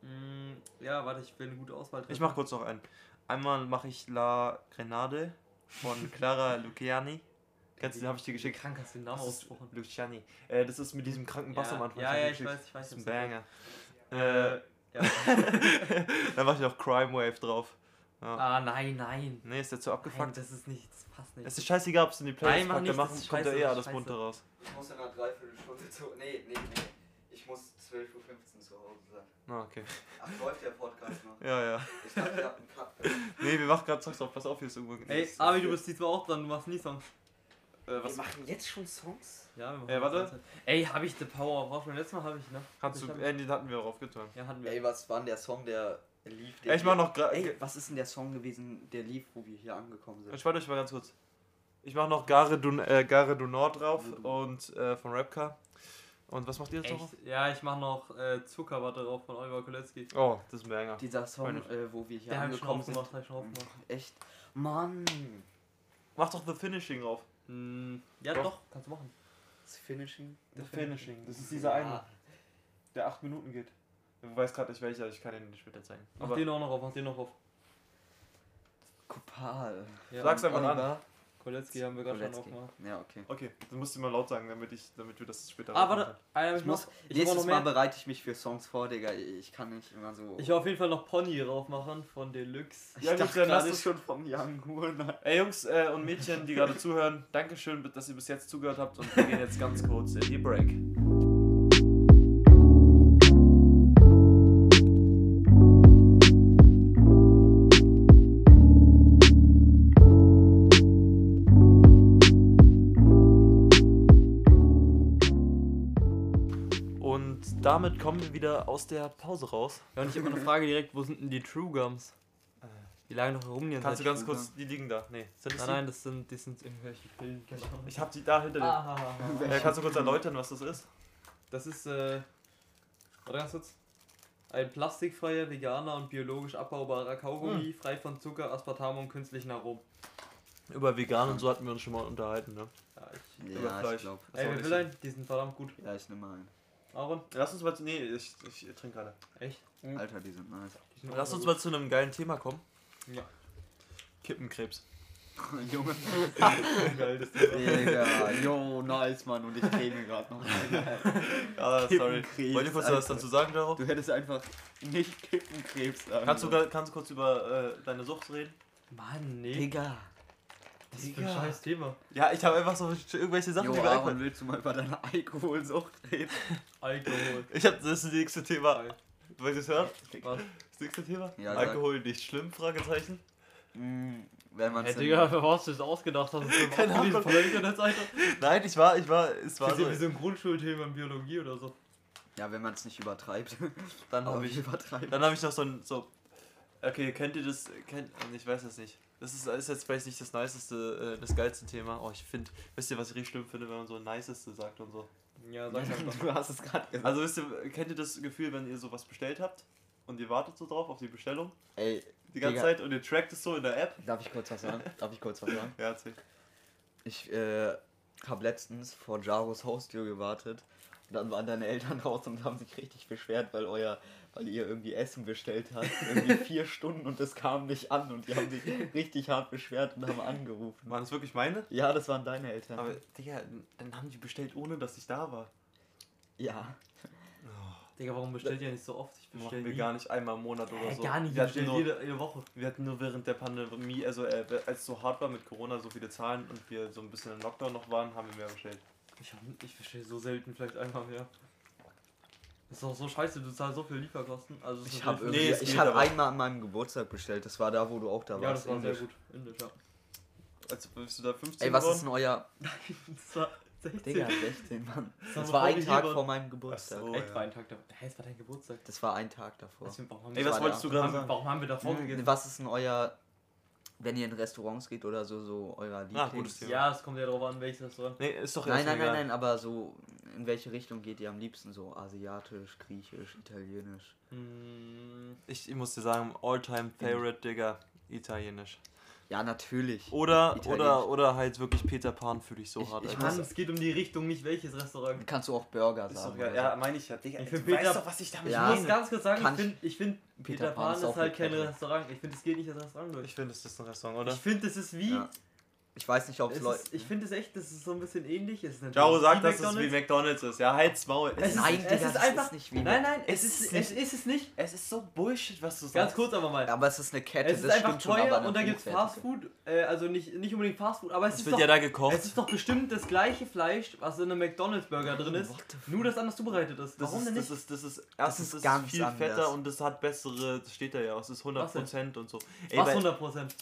Mm, ja, warte, ich will eine gute Auswahl Ich mach kurz noch einen. Einmal mache ich La Grenade von Clara Luciani. Kennst du, den habe ich dir geschickt. Krank hast du den Namen ausgesprochen. Luciani. Äh, das ist mit diesem kranken Bass Ja, am Anfang. ja, ja, ich geschickt. weiß, ich weiß, Das ist ein Banger. Äh, Äh, ja. dann mache ich noch Crime Wave drauf. Ja. ah, nein, nein. Nee, ist der zu Nein, abgefuckt? das ist nicht, das passt nicht. Es ist scheißegal, ob es in die Playlist Nein, mach packt, nicht, dann machen, kommt eh das ist alles scheiße. bunte raus. Ich muss in einer Dreiviertelstunde zu. Nee, nee, nee. Ich muss 12.15 Uhr. Ah, okay. Ach, läuft der Podcast noch? Ja, ja. Ich dachte, ihr habt einen Cut. Nee, wir machen gerade Songs drauf. Pass auf, hier ist irgendwo. Ey, Abi, du bist diesmal auch dran, du machst nie Songs. äh, was machen jetzt schon Songs? Ja, wir machen Äh, warte. Ey, hab ich The Power of Horseman? Letztes Mal habe ich, ne? kannst du. Hab- Äh, den hatten wir auch aufgetan. Ja, hatten wir. Ey, was war denn der Song, der lief? Der Ja, ich mach noch gra- Ey, was ist denn der Song gewesen, der lief, wo wir hier angekommen sind? Ich warte euch mal ganz kurz. Ich mache noch Gare du, äh, Gare du Nord drauf Also du- und äh, von Rapcar. Und was macht ihr jetzt noch? Ja, ich mach noch äh, Zuckerwatte drauf von Oliver Kolecki. Oh, das ist ein Banger. Dieser Song, äh, wo wir hier Der ich angekommen sind. ich schon aufgemacht. Echt? Mann! Mach doch The Finishing drauf. Mm, ja, Doch. doch. kannst du machen. Das Finishing? The Finishing. Das ist dieser eine, der 8 Minuten geht. Du weißt gerade nicht welcher, ich kann ihn nicht später zeigen. Mach Aber den auch noch auf, mach den noch auf. Kopal. Ja, Sag's einfach an. Kolecki haben wir gerade schon aufgemacht. Ja, okay. Okay, du musst ihn mal laut sagen, damit, ich, damit wir das später Ah, warte. Ich ich muss. Ich nächstes noch Mal bereite ich mich für Songs vor, Digga. Ich kann nicht immer so. Ich will auf jeden Fall noch Pony drauf machen von Deluxe. Ja, ich gut, dachte dann schon vom Young Huren. Ey Jungs äh, und Mädchen, die gerade zuhören, Dankeschön, dass ihr bis jetzt zugehört habt und wir gehen jetzt ganz kurz in die Break. Damit kommen wir wieder aus der Pause raus. Ja, und ich habe eine Frage direkt, wo sind denn die True Gums? Die lagen doch herum die Kannst du ganz kurz, die liegen da. Nee, sind das Nein, nein, das sind, das sind irgendwelche Pillen. die? Ich hab die da hinter dir. Ah, Äh, kannst du kurz erläutern, was das ist? Das ist, äh, warte ganz kurz. Ein plastikfreier, veganer und biologisch abbaubarer Kaugummi, frei von Zucker, Aspartam und künstlichen Aromen. Über vegan und so hatten wir uns schon mal unterhalten, ne? Ja, ich, Über Ja, Fleisch. ich glaube. Das ey, nicht will einen? Die sind verdammt gut. Ja, ich nehme mal einen. Aaron? Lass uns mal zu. Nee, ich, ich trinke gerade. Echt? Alter, die sind nice. Lass uns mal zu einem geilen Thema kommen. Ja. Kippenkrebs. Junge. Geil, das Thema. Digga, yo, nice, Mann. Und ich käme gerade noch. Ah, sorry. Kippenkrebs, Wollt ihr kurz was dazu sagen, Jaro? Du hättest einfach nicht Kippenkrebs sagen Kannst du, kannst du kurz über äh, deine Sucht reden? Mann, nee. Digga. Das ist ein scheiß Thema. Ja, ich habe einfach so irgendwelche Sachen, Jo, die mir Aaron, einfallen. willst du mal über deine Alkoholsucht reden? Alkohol. Ich habe das nächste Thema. Wollt ihr es hören? Was? Das nächste Thema? Ja, sag. Alkohol nicht schlimm? Fragezeichen. Mm, wenn man Hey, Digga, wer hast du das ausgedacht? Hast du das Keine Ahnung. von der Internetseite? Nein, ich war, ich war, es war Das ist so. wie so ein Grundschulthema in Biologie oder so. Ja, wenn man es nicht übertreibt. Dann habe ich, übertreibt. dann habe ich noch so ein, so. Okay, kennt ihr das? Kennt, ich weiß es nicht. Das ist, ist jetzt vielleicht nicht das niceste, äh, das geilste Thema. Oh, ich finde, wisst ihr, was ich richtig schlimm finde, wenn man so niceste sagt und so. Ja, sag einfach. Du hast es gerade gesagt. Also wisst ihr, kennt ihr das Gefühl, wenn ihr sowas bestellt habt und ihr wartet so drauf auf die Bestellung Ey, die ganze Digga. Zeit und ihr trackt es so in der App? darf ich kurz was sagen? Darf ich kurz was sagen? Ja, erzähl. Ich äh, habe letztens vor Jaros Haustür gewartet. dann waren deine Eltern raus und haben sich richtig beschwert, weil euer, weil ihr irgendwie Essen bestellt habt. Irgendwie vier Stunden und es kam nicht an und die haben sich richtig hart beschwert und haben angerufen. Waren das wirklich meine? Ja, das waren deine Eltern. Aber, Digga, dann haben die bestellt, ohne dass ich da war. ja. Digga, warum bestellt ihr nicht so oft? Ich bestell Machen wir nie. gar nicht einmal im Monat oder Hä, so. gar nicht, Wir ich hatten, nur, jede, jede Woche. wir hatten nur während der Pandemie, also äh, als es so hart war mit Corona, so viele Zahlen und wir so ein bisschen im Lockdown noch waren, haben wir mehr bestellt. Ich, ich bestelle so selten, vielleicht einmal mehr. Ist doch so scheiße, du zahlst so viel Lieferkosten. Also Ich habe Nee, ich aber. einmal an meinem Geburtstag bestellt. Das war da, wo du auch da Ja, warst. das war sehr Indisch. gut. Indisch, ja. Also bist du da 15 Ey, was geworden? ist denn euer. Das war 16. Digga, 16, Mann. Das Das war ein Tag vor meinem Geburtstag. Ach so. Echt, ja. war ein Tag davor. Hä, es war dein Geburtstag. Das war ein Tag davor. Deswegen, warum haben Ey, was wolltest da. du gerade sagen? warum haben wir davor Hm, gegessen? Was ist denn euer. Wenn ihr in Restaurants geht oder so, so euer Lieblings... Ah, gutes Thema. Ja, es kommt ja darauf an, welches Restaurant. Nee, ist doch Nein, nein, nein, egal. nein, aber so, in welche Richtung geht ihr am liebsten? So asiatisch, griechisch, italienisch? Hm, Ich, ich muss dir sagen, all-time favorite, Digga, italienisch. Ja, natürlich. Oder, Italienisch. oder, oder halt wirklich Peter Pan fühle ich so Ich- hart. ich. Mann, es geht um die Richtung, nicht welches Restaurant. Kannst du auch Burger ist sagen. doch, ja, meine ich ja. Digga, Ich du Peter- weißt doch, was ich damit Ja. Ich muss ganz kurz sagen, Kann ich finde, ich find, Peter, Pan, ist ist, auch halt kein. Restaurant. Ich finde, es geht nicht als Restaurant durch. Ich finde, es ist ein Restaurant, oder? Ich finde, es ist wie. Ja. Ich weiß nicht, ob es Es Leute. ist, ich finde es echt, das ist so ein bisschen ähnlich. Es ist Jaro sagt, dass es wie McDonalds ist. Ja, halt's Maul. Es ist, Nein, es Digga, ist das einfach. ist nicht wie nein, nein, Es es ist, ist es ist es nicht. Es ist so Bullshit, was du sagst. Ganz kurz aber mal. aber es ist eine Kette, es ist das einfach schon, teuer eine und da gibt es hochwertige. Fast Food. Äh, also nicht, nicht unbedingt Fast Food, aber es Es ist, wird doch, ja da gekocht. es ist doch bestimmt das gleiche Fleisch, was in einem McDonalds-Burger drin ist. Nur, dass anders zubereitet ist. Das Warum ist, denn nicht? Das ist, das ist, erstens ist ist ganz viel anders. fetter und es hat bessere, das steht da ja, es ist 100% und so. Ey, was bei- 100 Prozent.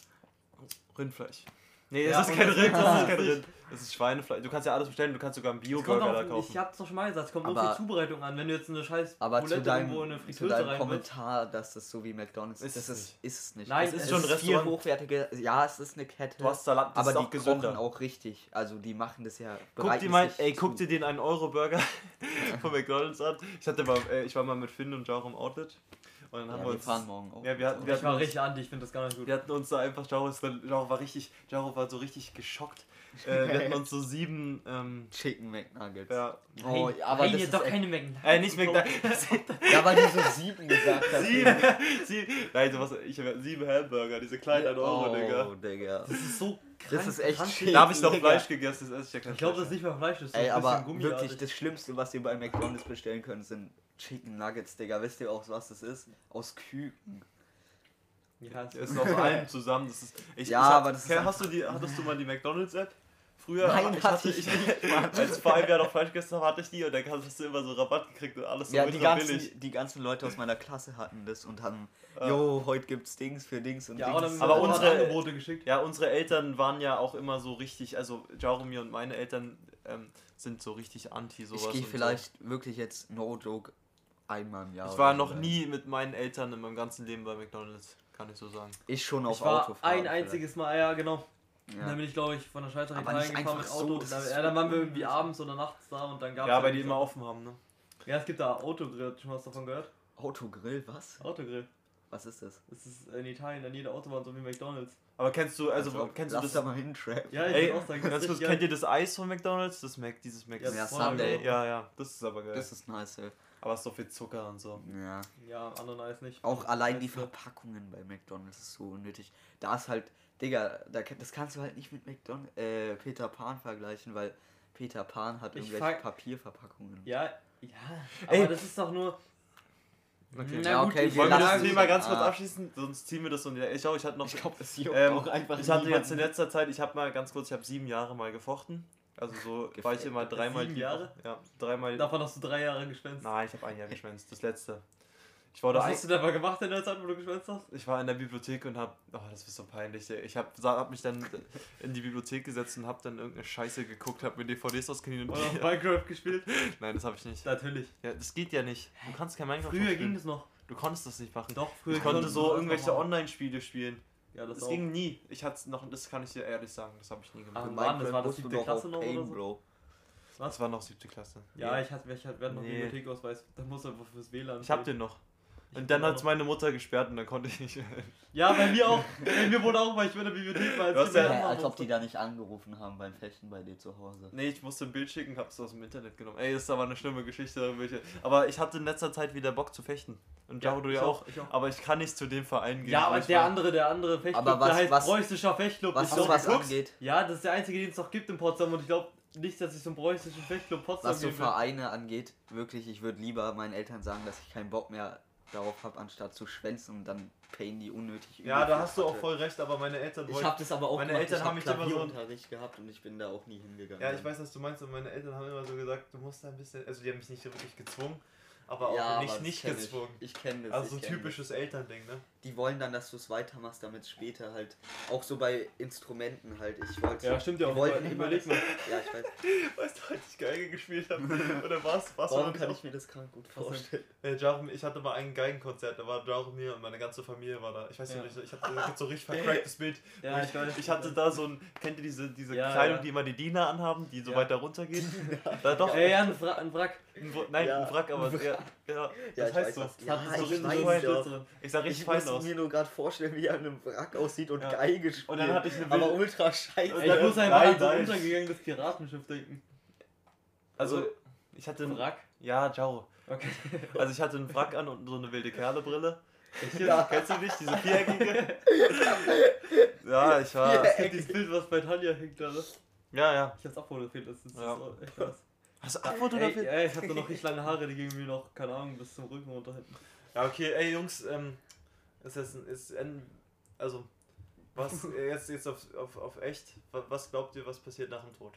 Rindfleisch. Nee, Ja, es ist kein und- Rind, es ist kein. Rind. Es ist Schweinefleisch. Du kannst ja alles bestellen, du kannst sogar einen Bio-Burger da auf, kaufen. ich hab's doch schon mal gesagt, es kommt nur Aber- viel Zubereitung an. Wenn du jetzt eine scheiß Aber zu Bulette irgendwo in deinem, eine zu Fritteuse deinem rein. Kommentar, dass das so wie McDonalds Ist ist, das es ist, ist es nicht. Nein, Es ist es schon ist ein viel Restaurant. hochwertige. Ja, es ist eine Kette. Du hast Salat, das aber ist die auch gesünder. kochen auch richtig. Also die machen das ja. Guck dir mal, ey, guck dir den 1-Euro-Burger von McDonalds an. Ich hatte mal, äh, ich war mal mit Finn und Jaro im Outlet. Und dann haben Ja, wir wir uns. fahren morgen auch. Ja, wir hatten, wir Ich hatten war uns, richtig anti, ich finde das gar nicht gut. wir hatten uns da einfach, Jaro, ist dann, Jaro war richtig, Jaro war so richtig geschockt. Äh, wir hatten uns so sieben, ähm, Chicken McNuggets. ja, Oh, Nein, aber nein, das jetzt ist doch keine McNuggets. äh, nicht McDonalds. Ja, weil du so sieben gesagt hast. sieben, sieben, nein, sowas, ich habe sieben Hamburger, diese kleinen 1 Euro, oh, Digga. Digga. Das ist so krank. Das ist echt shit. Da habe ich noch Digga. Fleisch gegessen, das esse ich ja kein Ich glaube, das ist nicht mehr Fleisch, das ist so Ey, ein aber gummiartig. wirklich, das Schlimmste, was ihr bei McDonalds bestellen könnt, sind Chicken Nuggets, Digga. Wisst ihr auch, was das ist? Aus Küken. Ja, mehr. ist aus allem zusammen. Das ist, ich, Ja, ich hab, aber das ist hast du die, hattest du mal die McDonalds-App? Früher, Nein, ich hatte ich als ich vor einem Jahr noch gegessen habe, hatte ich die und dann hast du immer so Rabatt gekriegt und alles so Ja, die ganzen, billig. die ganzen Leute aus meiner Klasse hatten das und haben, jo, heute gibt's Dings für Dings und ja, Dings. aber, dann, Aber aber unsere- Angebote geschickt. Ja, unsere Eltern waren ja auch immer so richtig, also Jaromir und meine Eltern ähm, sind so richtig anti sowas. ich gehe vielleicht wirklich jetzt, no joke, einmal im Jahr. So. Ich war noch so. nie mit meinen Eltern in meinem ganzen Leben bei McDonalds, kann ich so sagen. Ich schon auf Ich war Autofahren ein einziges Mal, ja genau. vielleicht. Dann Ja. bin ich glaube ich von der Schweiz nach Italien gefahren mit einfach so, Auto. das Da, ist ja, dann waren wir so- irgendwie abends oder nachts da und dann gab Ja, weil die immer offen haben, ne? Ja, es gibt da Autogrill, hast du schon was davon gehört? Autogrill, was? Autogrill. Was ist das? Das ist in Italien an jeder Autobahn so wie McDonalds. Aber kennst du, also, Als ob- kennst du das? da mal hin, Trap. Ja, ich Ey, würde auch sagen, das ganz ist kurz, kennt ihr das Eis von McDonalds? Das Mac, dieses Mac. Ja, Ja, Sunday. ja, ja, das ist aber geil. Das ist nice. ey. Aber es ist so viel Zucker und so. Ja. Ja, anderen Eis nicht. Auch allein die? Verpackungen bei McDonalds ist so unnötig. Da ist halt, Digga, da, das kannst du halt nicht mit McDonalds, äh, Peter Pan vergleichen, weil Peter Pan hat Ich irgendwelche Papierverpackungen. Ja, ja. Aber Ey. das ist doch nur. Okay. Na Ja, gut, okay, ich wir Wollen wir das Thema ganz kurz Ah. abschließen? Sonst ziehen wir das und ich auch, ich hatte noch. Ich glaube, das juckt Ähm, auch einfach ich hatte jetzt in niemanden. letzter Zeit, ich habe mal ganz kurz, ich habe sieben Jahre mal gefochten. Also so war ich Gefällt immer dreimal Sieben die Jahre? Ja, dreimal. Davon hast du drei Jahre geschwänzt. Nein, ich habe ein Jahr geschwänzt, das letzte. Ich wurde Was hast du da mal gemacht in der Zeit, wo du geschwänzt hast? ich war in der Bibliothek und hab, oh, das ist so peinlich. Ich habe hab mich dann in die Bibliothek gesetzt und habe dann irgendeine Scheiße geguckt, habe mir DVDs ausgeliehen und Oder Minecraft gespielt? Nein, das habe ich nicht. Natürlich. Ja, das geht ja nicht. Du kannst kein Minecraft Früher spielen. ging das noch. Du konntest das nicht machen. Doch, früher Ich konnte so irgendwelche. Online-Spiele spielen. Ja, das, Das ging nie. Ich hatte noch, das kann ich dir ehrlich sagen, das habe ich nie gemacht. Für Mann, das war das siebte Klasse noch oder Pain, so? Bro. Das war noch siebte Klasse. Ja, ich hatte, ich hatte, wir hatten noch Nee. Bibliothekausweis. Da muss er fürs WLAN. Ich hab den noch. Ich Und dann hat es meine Mutter gesperrt und dann konnte ich nicht. Ja, bei mir auch. Bei mir wurde auch, weil ich in der Bibliothek hast Als ja- wir Ja, als ob die da nicht angerufen haben beim Fechten bei dir zu Hause. Nee, ich musste ein Bild schicken, hab's aus dem Internet genommen. Ey, das ist aber eine schlimme Geschichte. Aber ich hatte in letzter Zeit wieder Bock zu fechten. Und Ja, Jaro, du ich ja auch, auch. ich auch. Aber ich kann nicht zu dem Verein gehen. Ja, aber der war. andere, der andere Fechtclub, Aber was- der heißt was- Preußischer Fechtclub. Was Ich du guckst- angeht, Ja, das ist der einzige, den es noch gibt in Potsdam und ich glaube nicht, dass ich so einen preußischen Fechtclub Potsdam was so. Vereine angeht, wirklich, ich würde lieber meinen Eltern sagen, dass ich keinen Bock mehr darauf habe, anstatt zu schwänzen und dann payen die unnötig. Ja, da hast du auch voll recht, aber meine Eltern Ich wollten. habe das aber auch Meine gemacht. Eltern ich haben hab mich immer so- Klavierunterricht gehabt und ich bin da auch nie hingegangen. Ja, ich weiß, was du meinst, und meine Eltern haben immer so gesagt, du musst da ein bisschen. Also, die haben mich nicht wirklich gezwungen, aber auch Ja, nicht, aber das nicht gezwungen. Ich, ich kenne das. Also, so ich ein typisches Elternding, ne? Die wollen dann, dass du es weitermachst, damit später halt. Auch so bei Instrumenten halt. Ich wollte. Ja, stimmt ja die auch. wollten immer. Überleg mal. Ja, ich weiß. Weißt du, als ich Geige gespielt habe? Oder was? was Warum kann ich mir das krank gut vorstellen? Äh, Jarem, ich hatte mal ein Geigenkonzert, da war Jaromir und meine ganze Familie war da. Ich weiß Ja. nicht, ich hatte so richtig vercracktes Bild. Ja, ich weiß. Ich hatte da so ein, kennt ihr diese, diese Ja, Kleidung, ja. die immer die Diener anhaben, die so Ja. weiter runtergeht? Da doch. Ey, ja, ein, Wra ein Wrack. Ein Nein, Ja. ein Wrack, aber ja, ja, Ja, das ich heißt weiß so. was. Das Ja, so ich so doch. drin. Ich sah richtig Ich fein aus. mir nur gerade vorstellen, wie er an einem Wrack aussieht und Ja. Geige spielt. Und dann hatte ich eine aber wilde- ultra scheiße. Und Ey, dann- ich muss einfach an so ein untergegangenes Piratenschiff denken. Also, ich hatte Ein ein Wrack? Ja, ciao. Okay. Also ich hatte einen Wrack an und so eine wilde Kerlebrille. Ja. Kennst du nicht, diese viereckige? ja, ich war. Ich kenn dieses Bild, was bei Tanja hängt, da. ne? Ja, ja. Ich hab's abfotografiert, das ist, das Ja. ist auch echt krass. Hast du Ey, abfotografiert? ey, ich hab da noch richtig lange Haare, die gingen mir noch, keine Ahnung, bis zum Rücken runter hinten. Ja, okay, ey Jungs, ähm, ist das ein, ist ein, also, was, äh, jetzt, jetzt auf, auf, auf echt, wa- was glaubt ihr, was passiert nach dem Tod?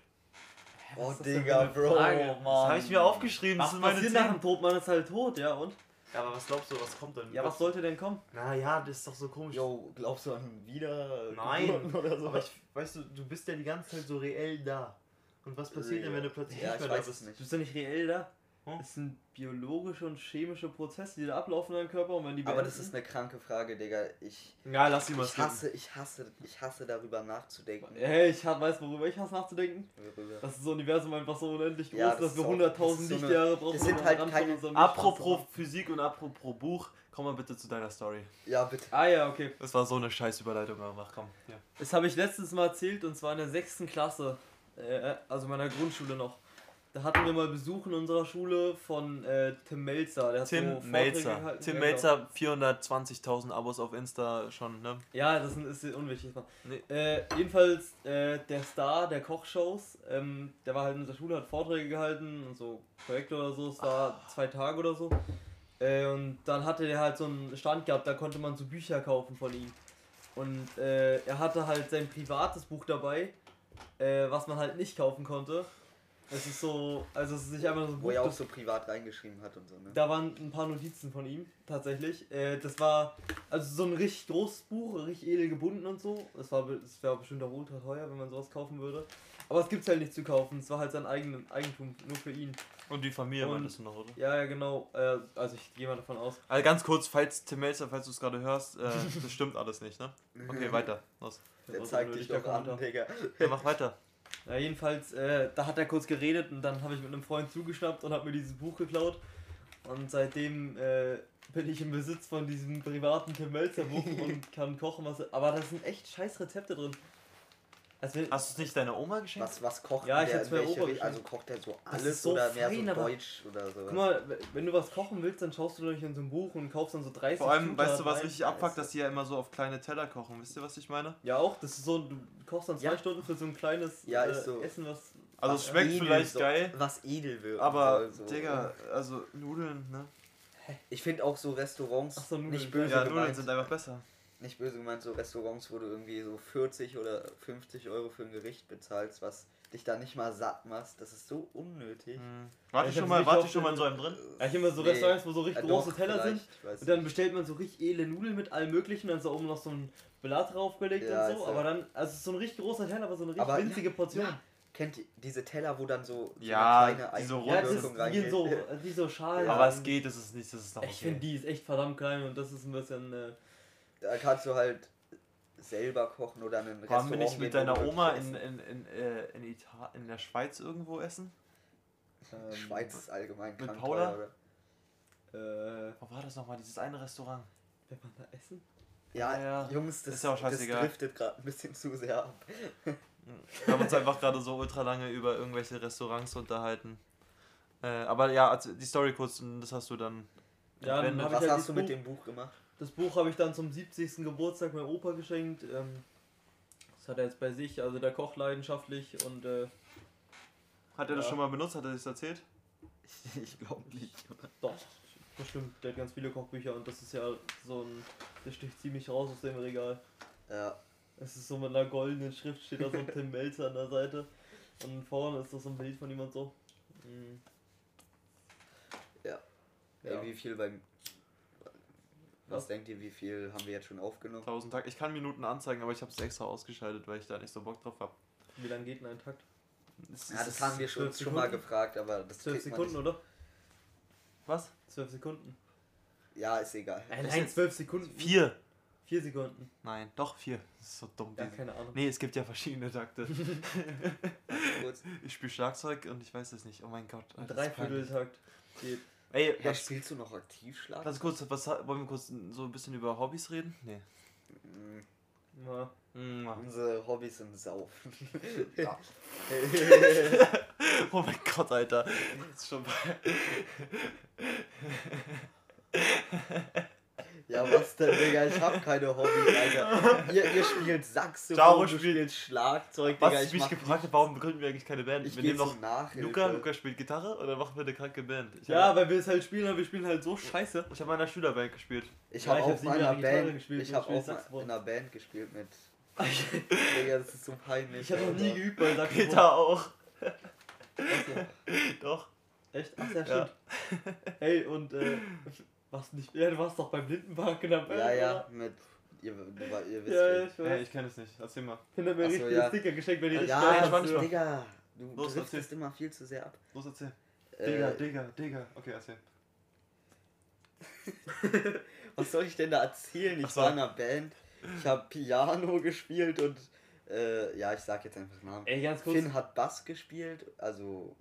Oh, das Digga, Bro, Frage? Mann. Das habe ich mir aufgeschrieben, das Was sind meine passiert nach dem Tod? Man ist halt tot, ja und? Ja, aber was glaubst du, was kommt denn? Ja, was sollte denn kommen? Naja, das ist doch so komisch. Yo, glaubst du an wieder? Nein, oder so? aber ich, weißt du, du bist ja die ganze Zeit so reell da. Und was passiert denn, wenn du plötzlich Ja, nicht ich mehr da bist? es nicht. Du bist ja nicht reell da. Hm? Es sind biologische und chemische Prozesse, die da ablaufen in deinem Körper und wenn die Aber das ist eine kranke Frage, Digga. Ich, Ja, lass ihn mal ich hasse, ich hasse, ich hasse darüber nachzudenken. Hey, ich hab- weiß, worüber ich hasse nachzudenken. Worüber. Dass das Universum einfach so unendlich groß Ja, ist, das dass wir ist auch- 100.000 das ist so Lichtjahre brauchen. das sind halt keine- Apropos Physik und apropos Buch, komm mal bitte zu deiner Story. Ja, bitte. Ah ja, okay. Das war so eine scheiß Überleitung, aber mach komm. Ja. Das habe ich letztes Mal erzählt und zwar in der sechsten Klasse, äh, also meiner Grundschule noch. Da hatten wir mal Besuch in unserer Schule von äh, Tim Melzer. Der hat so Tim Vorträge Melzer. gehalten. Tim Ja, Melzer, 420.000 Abos auf Insta schon, ne? Ja, das ist ist unwichtig. Nee. Äh, jedenfalls äh, der Star der Kochshows, ähm, der war halt in unserer Schule, hat Vorträge gehalten und so Projekte oder so. Es war zwei Tage oder so. Äh, und dann hatte der halt so einen Stand gehabt, da konnte man so Bücher kaufen von ihm. Und äh, er hatte halt sein privates Buch dabei, äh, was man halt nicht kaufen konnte. Es ist so, also es ist nicht einfach so ein Wo Buch, er auch so privat reingeschrieben hat und so, ne? da waren ein paar Notizen von ihm, tatsächlich. Äh, das war also so ein richtig großes Buch, richtig edel gebunden und so. Das war das wäre bestimmt auch ultra teuer, wenn man sowas kaufen würde. Aber es gibt's halt nicht zu kaufen. Es war halt sein eigenes Eigentum, nur für ihn. Und die Familie Und- meintest du noch, oder? Ja, ja, genau. Äh, also ich gehe mal davon aus. Also ganz kurz, falls Tim Melzer, falls du es gerade hörst, äh, das stimmt alles nicht, ne? Okay, weiter. Los. Der Das zeigt dich der doch an. Digga. Ja, mach weiter. Ja, jedenfalls, äh, da hat er kurz geredet und dann habe ich mit einem Freund zugeschnappt und habe mir dieses Buch geklaut. Und seitdem äh, bin ich im Besitz von diesem privaten Tim Melzer Buch und kann kochen, was. Aber da sind echt scheiß Rezepte drin. Also Hast du es nicht deiner Oma geschenkt? Was, was kocht Ja, ich der Opa Richtung? Also geschenkt. kocht der so alles so oder mehr fein, so aber- deutsch oder so? Guck mal, wenn du was kochen willst, dann schaust du doch nicht in so ein Buch und kaufst dann so 30 Vor allem, Zutaten weißt du, was rein. richtig abfuckt, dass die ja immer so auf kleine Teller kochen. Wisst ihr, was ich meine? Ja, auch. Das ist so, du kochst dann zwei Ja. Stunden für so ein kleines Ja, äh, ist so. Essen, was. Also, Was es schmeckt edel vielleicht so- geil, Was edel wird. aber, so. Digga, also Nudeln, ne? Ich finde auch so Restaurants, Ach so, Nudeln. nicht böse Ja, Nudeln gemeint, sind einfach besser. Nicht böse gemeint, so Restaurants, wo du irgendwie so 40 oder 50 Euro für ein Gericht bezahlst, was dich da nicht mal satt machst, das ist so unnötig. Hm. Warte ich schon mal, warte schon mal in so einem drin. Ja, ich immer so Nee. Restaurants, wo so richtig Ja, große doch, Teller sind. ich Und dann bestellt man so richtig edle Nudeln mit allem möglichen, dann ist da oben noch so ein Blatt draufgelegt Ja, und so. ja- Aber dann, also es ist so ein richtig großer Teller, aber so eine richtig Aber- winzige Portion. Ja, kennt ihr diese Teller, wo dann so, so Ja, eine kleine die so Ja, das wie reingeht? so, so Schalen. Aber es geht, es ist nicht, das ist doch Ich okay. finde, die ist echt verdammt klein und das ist ein bisschen. Äh, Da kannst du halt selber kochen oder in ein Waren Restaurant wir nicht mit deiner Oma in, in, in, äh, in, Ita in der Schweiz irgendwo essen? essen. Schweiz ist allgemein Mit krank Paula? teuer, Äh, Wo war das nochmal? Dieses eine Restaurant. wenn man da essen? Ja, Ja, Jungs, das, ist ja auch das scheißegal. driftet gerade ein bisschen zu sehr ab. Wir haben uns einfach gerade so ultra lange über irgendwelche Restaurants unterhalten. Äh, aber ja, also die Story kurz, und das hast du dann. Ja, dann halt hast das du mit Buch- dem Buch gemacht? Das Buch habe ich dann zum 70. Geburtstag meinem Opa geschenkt. Ähm, das hat er jetzt bei sich, also der kocht leidenschaftlich und äh, Hat er das Ja. schon mal benutzt? Hat er das erzählt? Ich glaube nicht. doch, bestimmt, der hat ganz viele Kochbücher und das ist ja so ein, der sticht ziemlich raus aus dem Regal. Ja, Es ist so mit einer goldenen Schrift, steht da so ein Tim Melzer an der Seite und vorne ist das so ein Bild von jemand so. Mhm. Ja. Ja. Ey, wie viel beim. Was denkt ihr, wie viel haben wir jetzt schon aufgenommen? 1000 Tag. Ich kann Minuten anzeigen, aber ich habe es extra ausgeschaltet, weil ich da nicht so Bock drauf habe. Wie lange geht denn ein Takt? Ja, das haben wir schon, 12 schon mal gefragt, aber das 12 kriegt man Sekunden, oder? Was? 12 Sekunden. Ja, ist egal. Äh, Das nein, ist- 12 Sekunden. Vier. 4 Sekunden. Nein, doch vier. Das ist so dumm. Ja, diese- keine Ahnung. Nee, es gibt ja verschiedene Takte. Kurz. ich spiele Schlagzeug und ich weiß es nicht. Oh mein Gott. Ein das. Dreivierteltakt geht. Ey, Ja, spielst du noch aktiv Schlag? ganz kurz, was, wollen wir kurz so ein bisschen über Hobbys reden? Nee. Ja. Mm, Unsere Hobbys sind Saufen. Ja. oh mein Gott, Alter. Das ist schon ja, was denn, Digga? Ich hab keine Hobbys, Alter. Ihr, ihr spielt Saxophon, Jaro du spielt- Schlagzeug, Was Digga. ich mich gefragt habe, warum begründen wir eigentlich keine Band? Ich wir nehmen noch Nachhilfe. Luca, Luca spielt Gitarre oder machen wir eine kranke Band? Ich Ja, hab, weil wir es halt spielen, aber wir spielen halt so scheiße. ich habe in einer Schülerband gespielt. Ich Ja, habe hab auch in einer Band, gespielt ich habe auch Saxophon. in einer Band gespielt mit. Digga, das ist so peinlich. Ich habe noch nie geübt bei Saxophon. Peter auch. Doch. Echt? Ach ja, Ja. stimmt. Ey, und äh, warst nicht. Ja, du warst doch beim Lindenpark in der Band. Ja, ja, oder? mit. Ihr, du, ihr wisst Ja, ich weiß. Hey, ich kenne es nicht. Erzähl mal. Ich hab mir richtig ja. Sticker geschenkt, wenn ihr das Ja, habt. nicht- Digga, du Los, driftest immer viel zu sehr ab. Los, erzähl. Äh, Digga, Digga, Digga. Okay, erzähl. Was soll ich denn da erzählen? Ich Ach so. war in einer Band, ich habe Piano gespielt und äh, ja, ich sag jetzt einfach Namen. Ey, ganz kurz. Finn hat Bass gespielt, also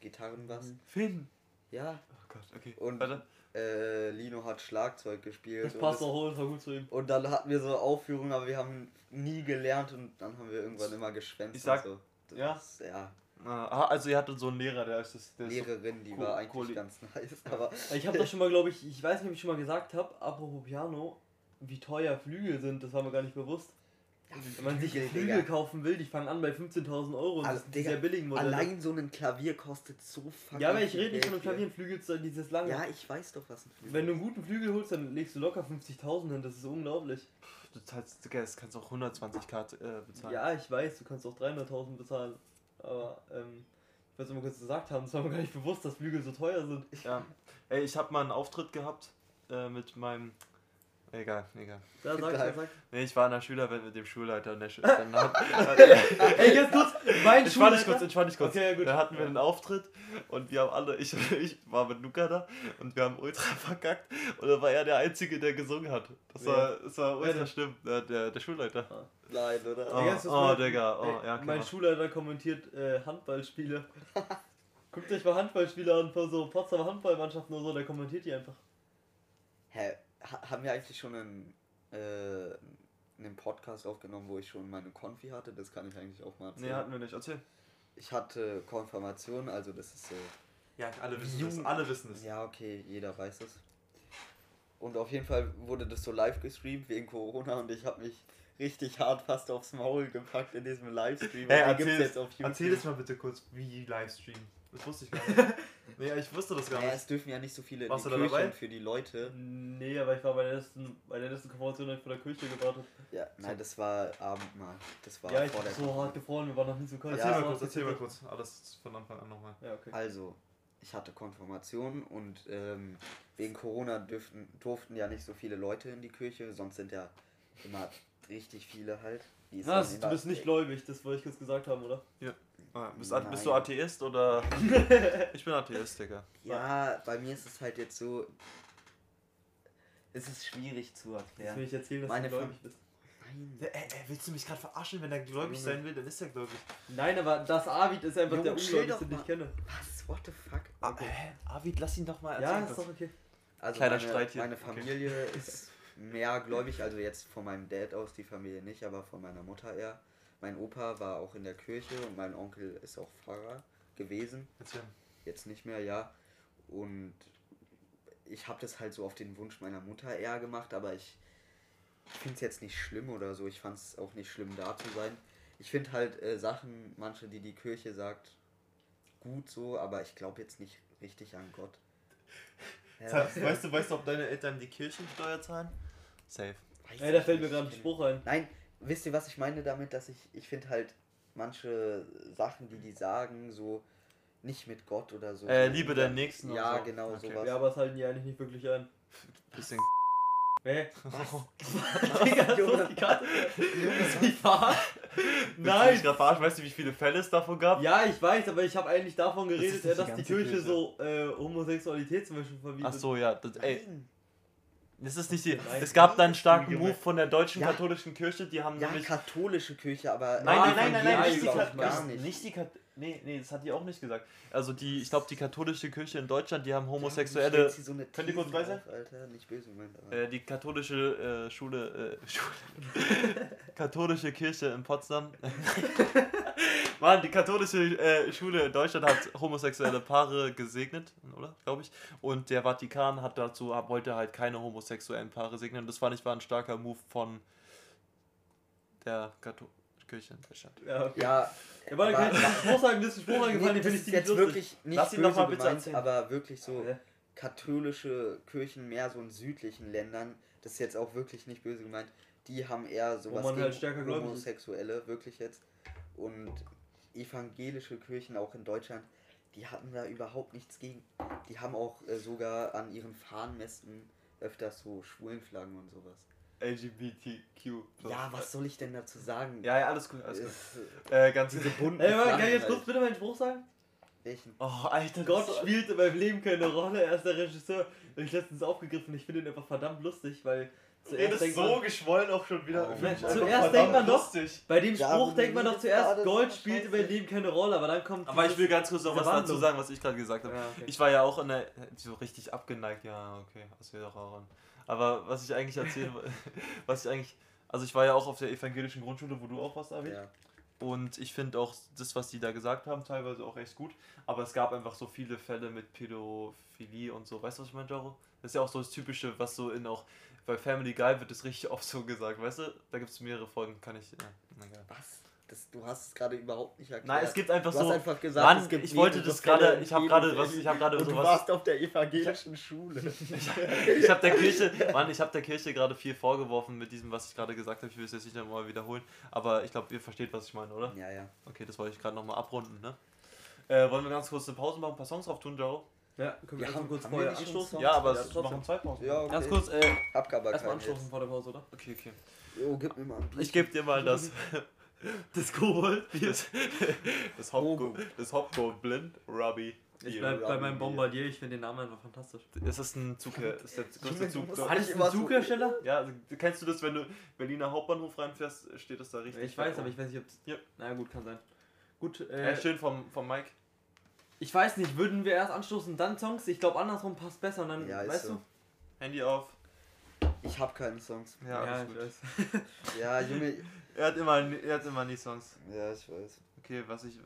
Gitarrenbass. Finn. Ja, Oh Gott, okay. Und- Warte. Äh, Lino hat Schlagzeug gespielt. Das und passt auch, das war gut zu ihm. Und dann hatten wir so Aufführungen, aber wir haben nie gelernt und dann haben wir irgendwann immer geschwänzt. Ich sag- und so. ja. Ja. Ah, also ihr hattet so einen Lehrer, der ist das. Der ist so, Lehrerin, die cool- war eigentlich cool. ganz nice, aber Ich habe das schon mal, glaube ich, ich weiß nicht, ob ich schon mal gesagt habe, apropos Piano, wie teuer Flügel sind, das war mir gar nicht bewusst. Wenn man sich Flügel, Digga. kaufen will, die fangen an bei 15.000 Euro und Also, das Digga, sehr billigen Modelle. allein so ein Klavier kostet so fucking ja, aber ich rede nicht von einem Klavier, ein Flügel ist dieses lange. Ja, ich weiß doch, was ein Flügel Wenn du einen guten Flügel holst, dann legst du locker 50.000 hin, das ist unglaublich. Du zahlst, Digga, das kannst du auch 120 K äh, bezahlen. Ja, ich weiß, du kannst auch 300.000 bezahlen, aber ähm, ich wollte es mal kurz gesagt haben, es war mir gar nicht bewusst, dass Flügel so teuer sind. Ja. Ey, ich habe mal einen Auftritt gehabt äh, mit meinem. Egal, egal. Ja, sag, Geil. sag. Nee, ich war in der Schülerwelt mit dem Schulleiter und der Schul dann hat, Ey, ganz kurz, mein Entspann dich Schulleiter- kurz, entspann dich kurz. Okay, ja, gut. Da hatten wir einen Auftritt und wir haben alle, ich, ich war mit Luca da und wir haben ultra verkackt und da war er der Einzige, der gesungen hat. Das Wer? war, das war ultra denn? schlimm, der, der, der Schulleiter. Nein, oder? Oh, Digga, oh, mein- Digga, oh, Ey, ja, okay, Mein mach. Schulleiter kommentiert äh, Handballspiele. Guckt euch mal Handballspiele an von so Potsdamer Handballmannschaften oder so, der kommentiert die einfach. Hä, ha- haben wir eigentlich schon einen, äh, einen Podcast aufgenommen, wo ich schon meine Konfi hatte? Das kann ich eigentlich auch mal erzählen. Nee, hatten wir nicht. Erzähl. ich hatte Konfirmation, also das ist so Ja, alle wissen das, Alle wissen es. Ja, okay, jeder weiß es. Und auf jeden Fall wurde das so live gestreamt wegen Corona und ich habe mich richtig hart fast aufs Maul gepackt in diesem Livestream. Hey, erzähl, es- jetzt auf YouTube. erzähl es mal bitte kurz, wie Livestream. Das wusste ich gar nicht. nee, ich wusste das gar Naja, nicht. es dürfen ja nicht so viele in Warst die du da Kirche dabei? für die Leute. Nee, aber ich war bei der letzten, bei der letzten Konfirmation, ich vor der Kirche gewartet. Ja, nein, das war Abendmahl. Das war Ja, ich vor der so hart gefroren, wir waren noch nie so kalt. Erzähl Ja. mal kurz, erzähl mal kurz. Alles von Anfang an nochmal. Ja, okay. Also, ich hatte Konfirmation und ähm, wegen Corona dürften, durften ja nicht so viele Leute in die Kirche, sonst sind ja immer richtig viele halt. Die ist Was? Du bist nicht gläubig, das wollte ich kurz gesagt haben, oder? Ah, bist, Nein. bist du Atheist oder? ich bin Atheist, Digga. Ja, bei mir ist es halt jetzt so. Es ist schwierig zu Jetzt erklären. will ich erzählen, dass Meine du gläubig bist. Nein. Ey, ey, willst du mich gerade verarschen, wenn er gläubig Junge. sein will, dann ist er gläubig. Nein, aber das Arvid ist einfach Junge, der Ungläubigste, den ich kenne. Was? What the fuck? Ah, hä? Avid, lass ihn doch mal Ja, erzählen. ist doch okay. Also Kleiner meine, Streit hier. meine Okay. Familie ist mehr gläubig, also jetzt von meinem Dad aus, die Familie nicht, aber von meiner Mutter eher. Mein Opa war auch in der Kirche und mein Onkel ist auch Pfarrer gewesen. Erzähl. Jetzt nicht mehr, ja. Und ich habe das halt so auf den Wunsch meiner Mutter eher gemacht, aber ich finde es jetzt nicht schlimm oder so. Ich fand es auch nicht schlimm, da zu sein. Ich finde halt äh, Sachen, manche, die die Kirche sagt, gut so, aber ich glaube jetzt nicht richtig an Gott. Ja, Weißt du, weißt du, ob deine Eltern die Kirchensteuer zahlen? Safe. weiß Ey, da fällt mir gerade ein Spruch ein. Nein, wisst ihr, was ich meine damit, dass ich, ich finde halt manche Sachen, die die sagen, so nicht mit Gott oder so. Äh, liebe deinen Nächsten und Ja, so. genau, Okay. sowas. Ja, aber es halten die eigentlich nicht wirklich ein. Bisschen. Hä? Was? Digga, Junge. die Karte. Junge, wie war? Nein! Ich Nein! grad weißt du, wie viele Fälle es davon gab? Ja, ich weiß, aber ich habe eigentlich davon geredet, die dass die ganze Kirche Kirche. so äh, Homosexualität zum Beispiel verbietet. Ach so, ja. Das, ey, Nein. Das ist nicht die. Nein. Es gab dann einen starken. Move von der deutschen Ja. katholischen Kirche, die haben Ja, nämlich. katholische Kirche, aber. Nein, nein, Ah, nein, nein, nein, nicht die, Evangelisch Kat auch gar nicht. nicht. die Kat Nee, nee, das hat die auch nicht gesagt. Also die, ich glaube, die katholische Kirche in Deutschland, die haben Homosexuelle. So eine Könnt ihr kurz auf, Alter, nicht böse gemeint, aber. Äh, die katholische äh, Schule, äh, Schule, katholische Kirche in Potsdam. Mann, die katholische äh, Schule in Deutschland hat homosexuelle Paare gesegnet, oder? Glaube ich. Und der Vatikan hat dazu, wollte halt keine homosexuellen Paare segnen. Das fand ich war ein starker Move von der katholischen Kirche in Deutschland. Ja, okay. ja, Ja, warte, kann ich aber- einen Spruch sagen? Mir ist ein Spruch eingefallen, den das finde ich jetzt lustig. wirklich nicht Lass ihn böse doch mal bitte gemeint, erzählen. aber wirklich so Ja. katholische Kirchen mehr so in südlichen Ländern, das ist jetzt auch wirklich nicht böse gemeint, die haben eher sowas man gegen halt stärker. Homosexuelle, wirklich jetzt. Und evangelische Kirchen auch in Deutschland, die hatten da überhaupt nichts gegen. Die haben auch äh, sogar an ihren Fahnenmästen öfters so Schwulenflaggen und sowas. LGBTQ. Ja, was soll ich denn dazu sagen? Ja, ja, alles gut, alles gut. Ist, Äh, ganz diese bunten Ey, warte, kann ich jetzt kurz bitte meinen Spruch sagen? Welchen? Oh, Alter, Gott spielt in meinem Leben keine Rolle, er ist der Regisseur. Ich letztens aufgegriffen, ich finde ihn einfach verdammt lustig, weil zuerst denkt so man, geschwollen auch schon wieder. Oh, Zuerst denkt man doch- lustig. bei dem Ja, Spruch aber denkt man doch zuerst, Gold spielt in meinem Leben keine Rolle, aber dann kommt Aber ich will ganz kurz noch was dazu sagen, was ich gerade gesagt habe. Ja, okay. Ich war ja auch in der. So richtig abgeneigt, ja, okay, das wäre doch auch an. Aber was ich eigentlich erzählen wollte, was ich eigentlich. Also ich war ja auch auf der evangelischen Grundschule, wo du auch warst, David. Ja. Und ich finde auch das, was die da gesagt haben, teilweise auch echt gut. Aber es gab einfach so viele Fälle mit Pädophilie und so. Weißt du, was ich meine, Jaro? Das ist ja auch so das Typische, was so in auch. Bei Family Guy wird es richtig oft so gesagt, weißt du? Da gibt es mehrere Folgen, kann ich. Na egal. Was? Das, du hast es gerade überhaupt nicht erklärt. Nein, es gibt einfach Du so. hast einfach gesagt, Mann, es gibt ich wollte das gerade, ich habe gerade was, ich habe gerade Und du sowas. warst auf der evangelischen Schule. Ich habe der Kirche, Mann, ich habe der Kirche gerade viel vorgeworfen mit diesem, was ich gerade gesagt habe. Ich will es jetzt nicht nochmal wiederholen, aber ich glaube, ihr versteht, was ich meine, oder? ja, ja. Okay, das wollte ich gerade nochmal abrunden, ne? Äh, wollen wir ganz kurz eine Pause machen, ein paar Songs auftun, Jaro? Ja, können wir Ja, erstmal kurz vorher anstoßen? Ja, aber Ja, es trotzdem. machen zwei Pausen. Ja, okay. Ganz kurz, äh, Hab aber erstmal anstoßen jetzt. vor der Pause, oder? Okay, okay. Jo, gib mir mal ein Bier. Ich gebe dir mal das. Das Koboldbier. Das, das, Hopgo, das Hopgoblin Robbie. Ich Bier. bleib bei meinem. Bombardier, ich finde den Namen einfach fantastisch. Das ist ein Zug, ist der größte Zug. Hat immer einen Zughersteller? Ja, also, kennst du das, wenn du Berliner Hauptbahnhof reinfährst, steht das da richtig? Ich weiß, aber ich weiß nicht, ob es. Ja. Na gut, kann sein. Gut, Ja, äh, schön vom, vom Mike. Ich weiß nicht, würden wir erst anstoßen, dann Songs? Ich glaube, andersrum passt besser und dann, Ja, ist weißt so. du? Handy auf. Ich hab keine Songs. Ja, alles ich gut. weiß. Ja, Junge. Er hat immer, er hat immer nie Songs. Ja, ich weiß. Okay, was ich.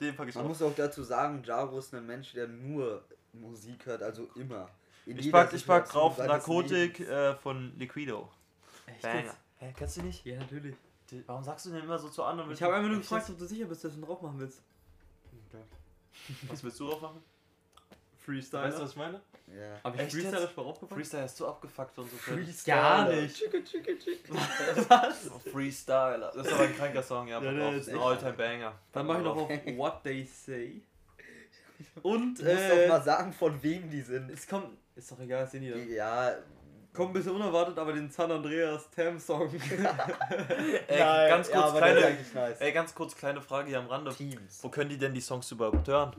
Den pack ich Man auf. muss auch dazu sagen, Jaro ist ein Mensch, der nur Musik hört, also immer. In Ich pack, ich pack drauf Narkotik äh, von Liquido. Echt Banger. Hä, kennst du nicht? Ja, natürlich. Warum sagst du denn immer so zu anderen? Ich habe einfach nur gefragt, ob du sicher bist, dass du drauf machen willst. Okay. Was willst du drauf machen? Freestyle. Weißt du, was ich meine? Ja. Hab ich Freestyle mal aufgepackt? Freestyle ist so abgefuckt und so. Gar nicht. Chicka, chicka, chicka. Was? Oh, Freestyler. Das ist aber ein kranker Song, ja. Ja, ist Das ist ein Alltime Banger. Dann mach ich noch auf What They Say. Und, Du musst äh, doch mal sagen, von wem die sind. es kommt, ist doch egal, sehen die dann. Ja, Kommt ein bisschen unerwartet, aber den San Andreas Tam Song. Ey, Nein, ganz ja, kurz aber der ist kleine, eigentlich nice. ey, ganz kurz kleine Frage hier am Rande. Teams. Wo können die denn die Songs überhaupt hören?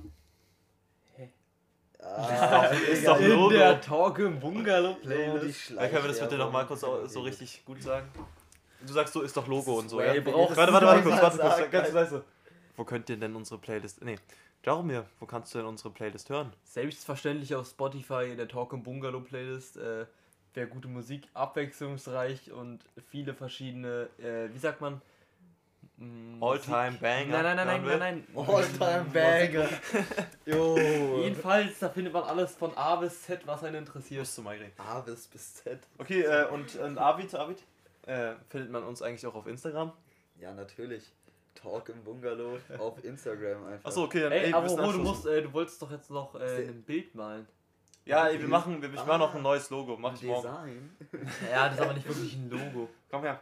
Ah, ist doch Logo. Talk im Bungalow die Ja, können wir das bitte nochmal kurz so richtig gut sagen? Du sagst so, ist doch Logo und so, ja? ihr Warte, das warte, warte kurz, warte kurz, ganz leise. Wo könnt ihr denn unsere Playlist, nee, Jaromir, wo kannst du denn unsere Playlist hören? Selbstverständlich auf Spotify in der Talk im Bungalow Playlist. Äh, Wäre gute Musik, abwechslungsreich und viele verschiedene, äh, wie sagt man? All-Time Banger. Nein, nein, nein, nein, nein, nein. All-time Banger. Jo. Jedenfalls, da findet man alles von A bis Z, was einen interessiert. Musst du mal reden. A bis bis Z. Okay, äh, und, und Arvid, Arvid, äh, findet man uns eigentlich auch auf Instagram? Ja, natürlich. Talk im Bungalow auf Instagram einfach. Achso, okay, dann Ey, ey, aber wo, du musst, äh, du wolltest doch jetzt noch äh, ein Bild malen. Ja, ey, wir machen, wir, ich mach noch ein neues Logo, mach ich morgen. Design. Ja, das ist aber nicht wirklich ein Logo. Komm her.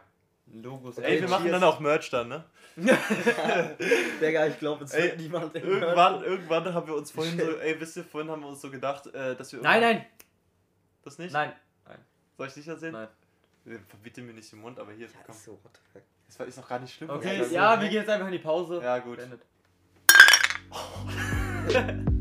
Ein Logo ist Ey, wir machen dann auch Merch dann, ne? Digga, ich glaube, es Ey, wird niemand Irgendwann, irgendwann haben wir uns vorhin so, ey, wisst ihr, vorhin haben wir uns so gedacht, äh, dass wir... Nein, nein, Das nicht? nein. Soll ich nicht erzählen? Nein. Äh, Verbitte mir nicht den Mund, aber hier, Ja, komm. ist so, what the fuck. Das war- ist noch gar nicht schlimm. Okay, ja, ich sag. wir gehen jetzt einfach in die Pause. Ja, gut. Beendet. Bis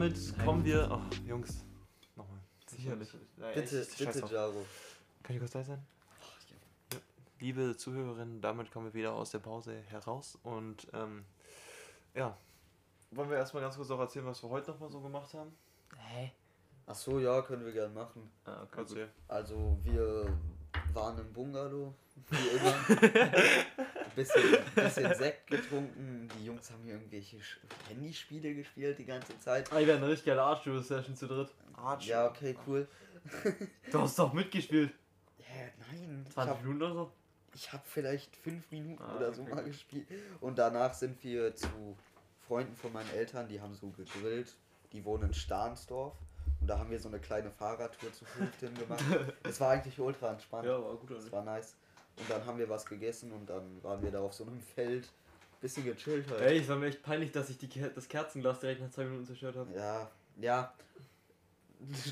damit kommen wir... Oh, Jungs. Nochmal. Sicherlich. Bitte, bitte. Jaro. Kann ich kurz da sein? Ja. Liebe Zuhörerinnen, damit kommen wir wieder aus der Pause heraus und ähm, ja. Wollen wir erstmal ganz kurz auch erzählen, was wir heute nochmal so gemacht haben? Hä? Ach so, ja, können wir gern machen. Ah, okay. Erzähl. Also, wir waren im Bungalow, wie immer. bisschen, bisschen Sekt getrunken. Die Jungs haben hier irgendwelche Handyspiele gespielt die ganze Zeit. Ah, wir werden eine richtig geile Art-Session zu dritt. Ja, okay, cool. Du hast doch mitgespielt. Ja, nein. Ich 20 hab, Minuten oder so? ich hab vielleicht fünf Minuten Ah, oder so okay, mal gespielt. Und danach sind wir zu Freunden von meinen Eltern, die haben so gegrillt. Die wohnen in Stahnsdorf. Und da haben wir so eine kleine Fahrradtour zu fünft hin gemacht. Das war eigentlich ultra entspannt. Ja, war gut. Das war nice. Und dann haben wir was gegessen und dann waren wir da auf so einem Feld. Bisschen gechillt halt. Ey, es war mir echt peinlich, dass ich die, das Kerzenglas direkt nach zwei Minuten zerstört habe. Ja, ja.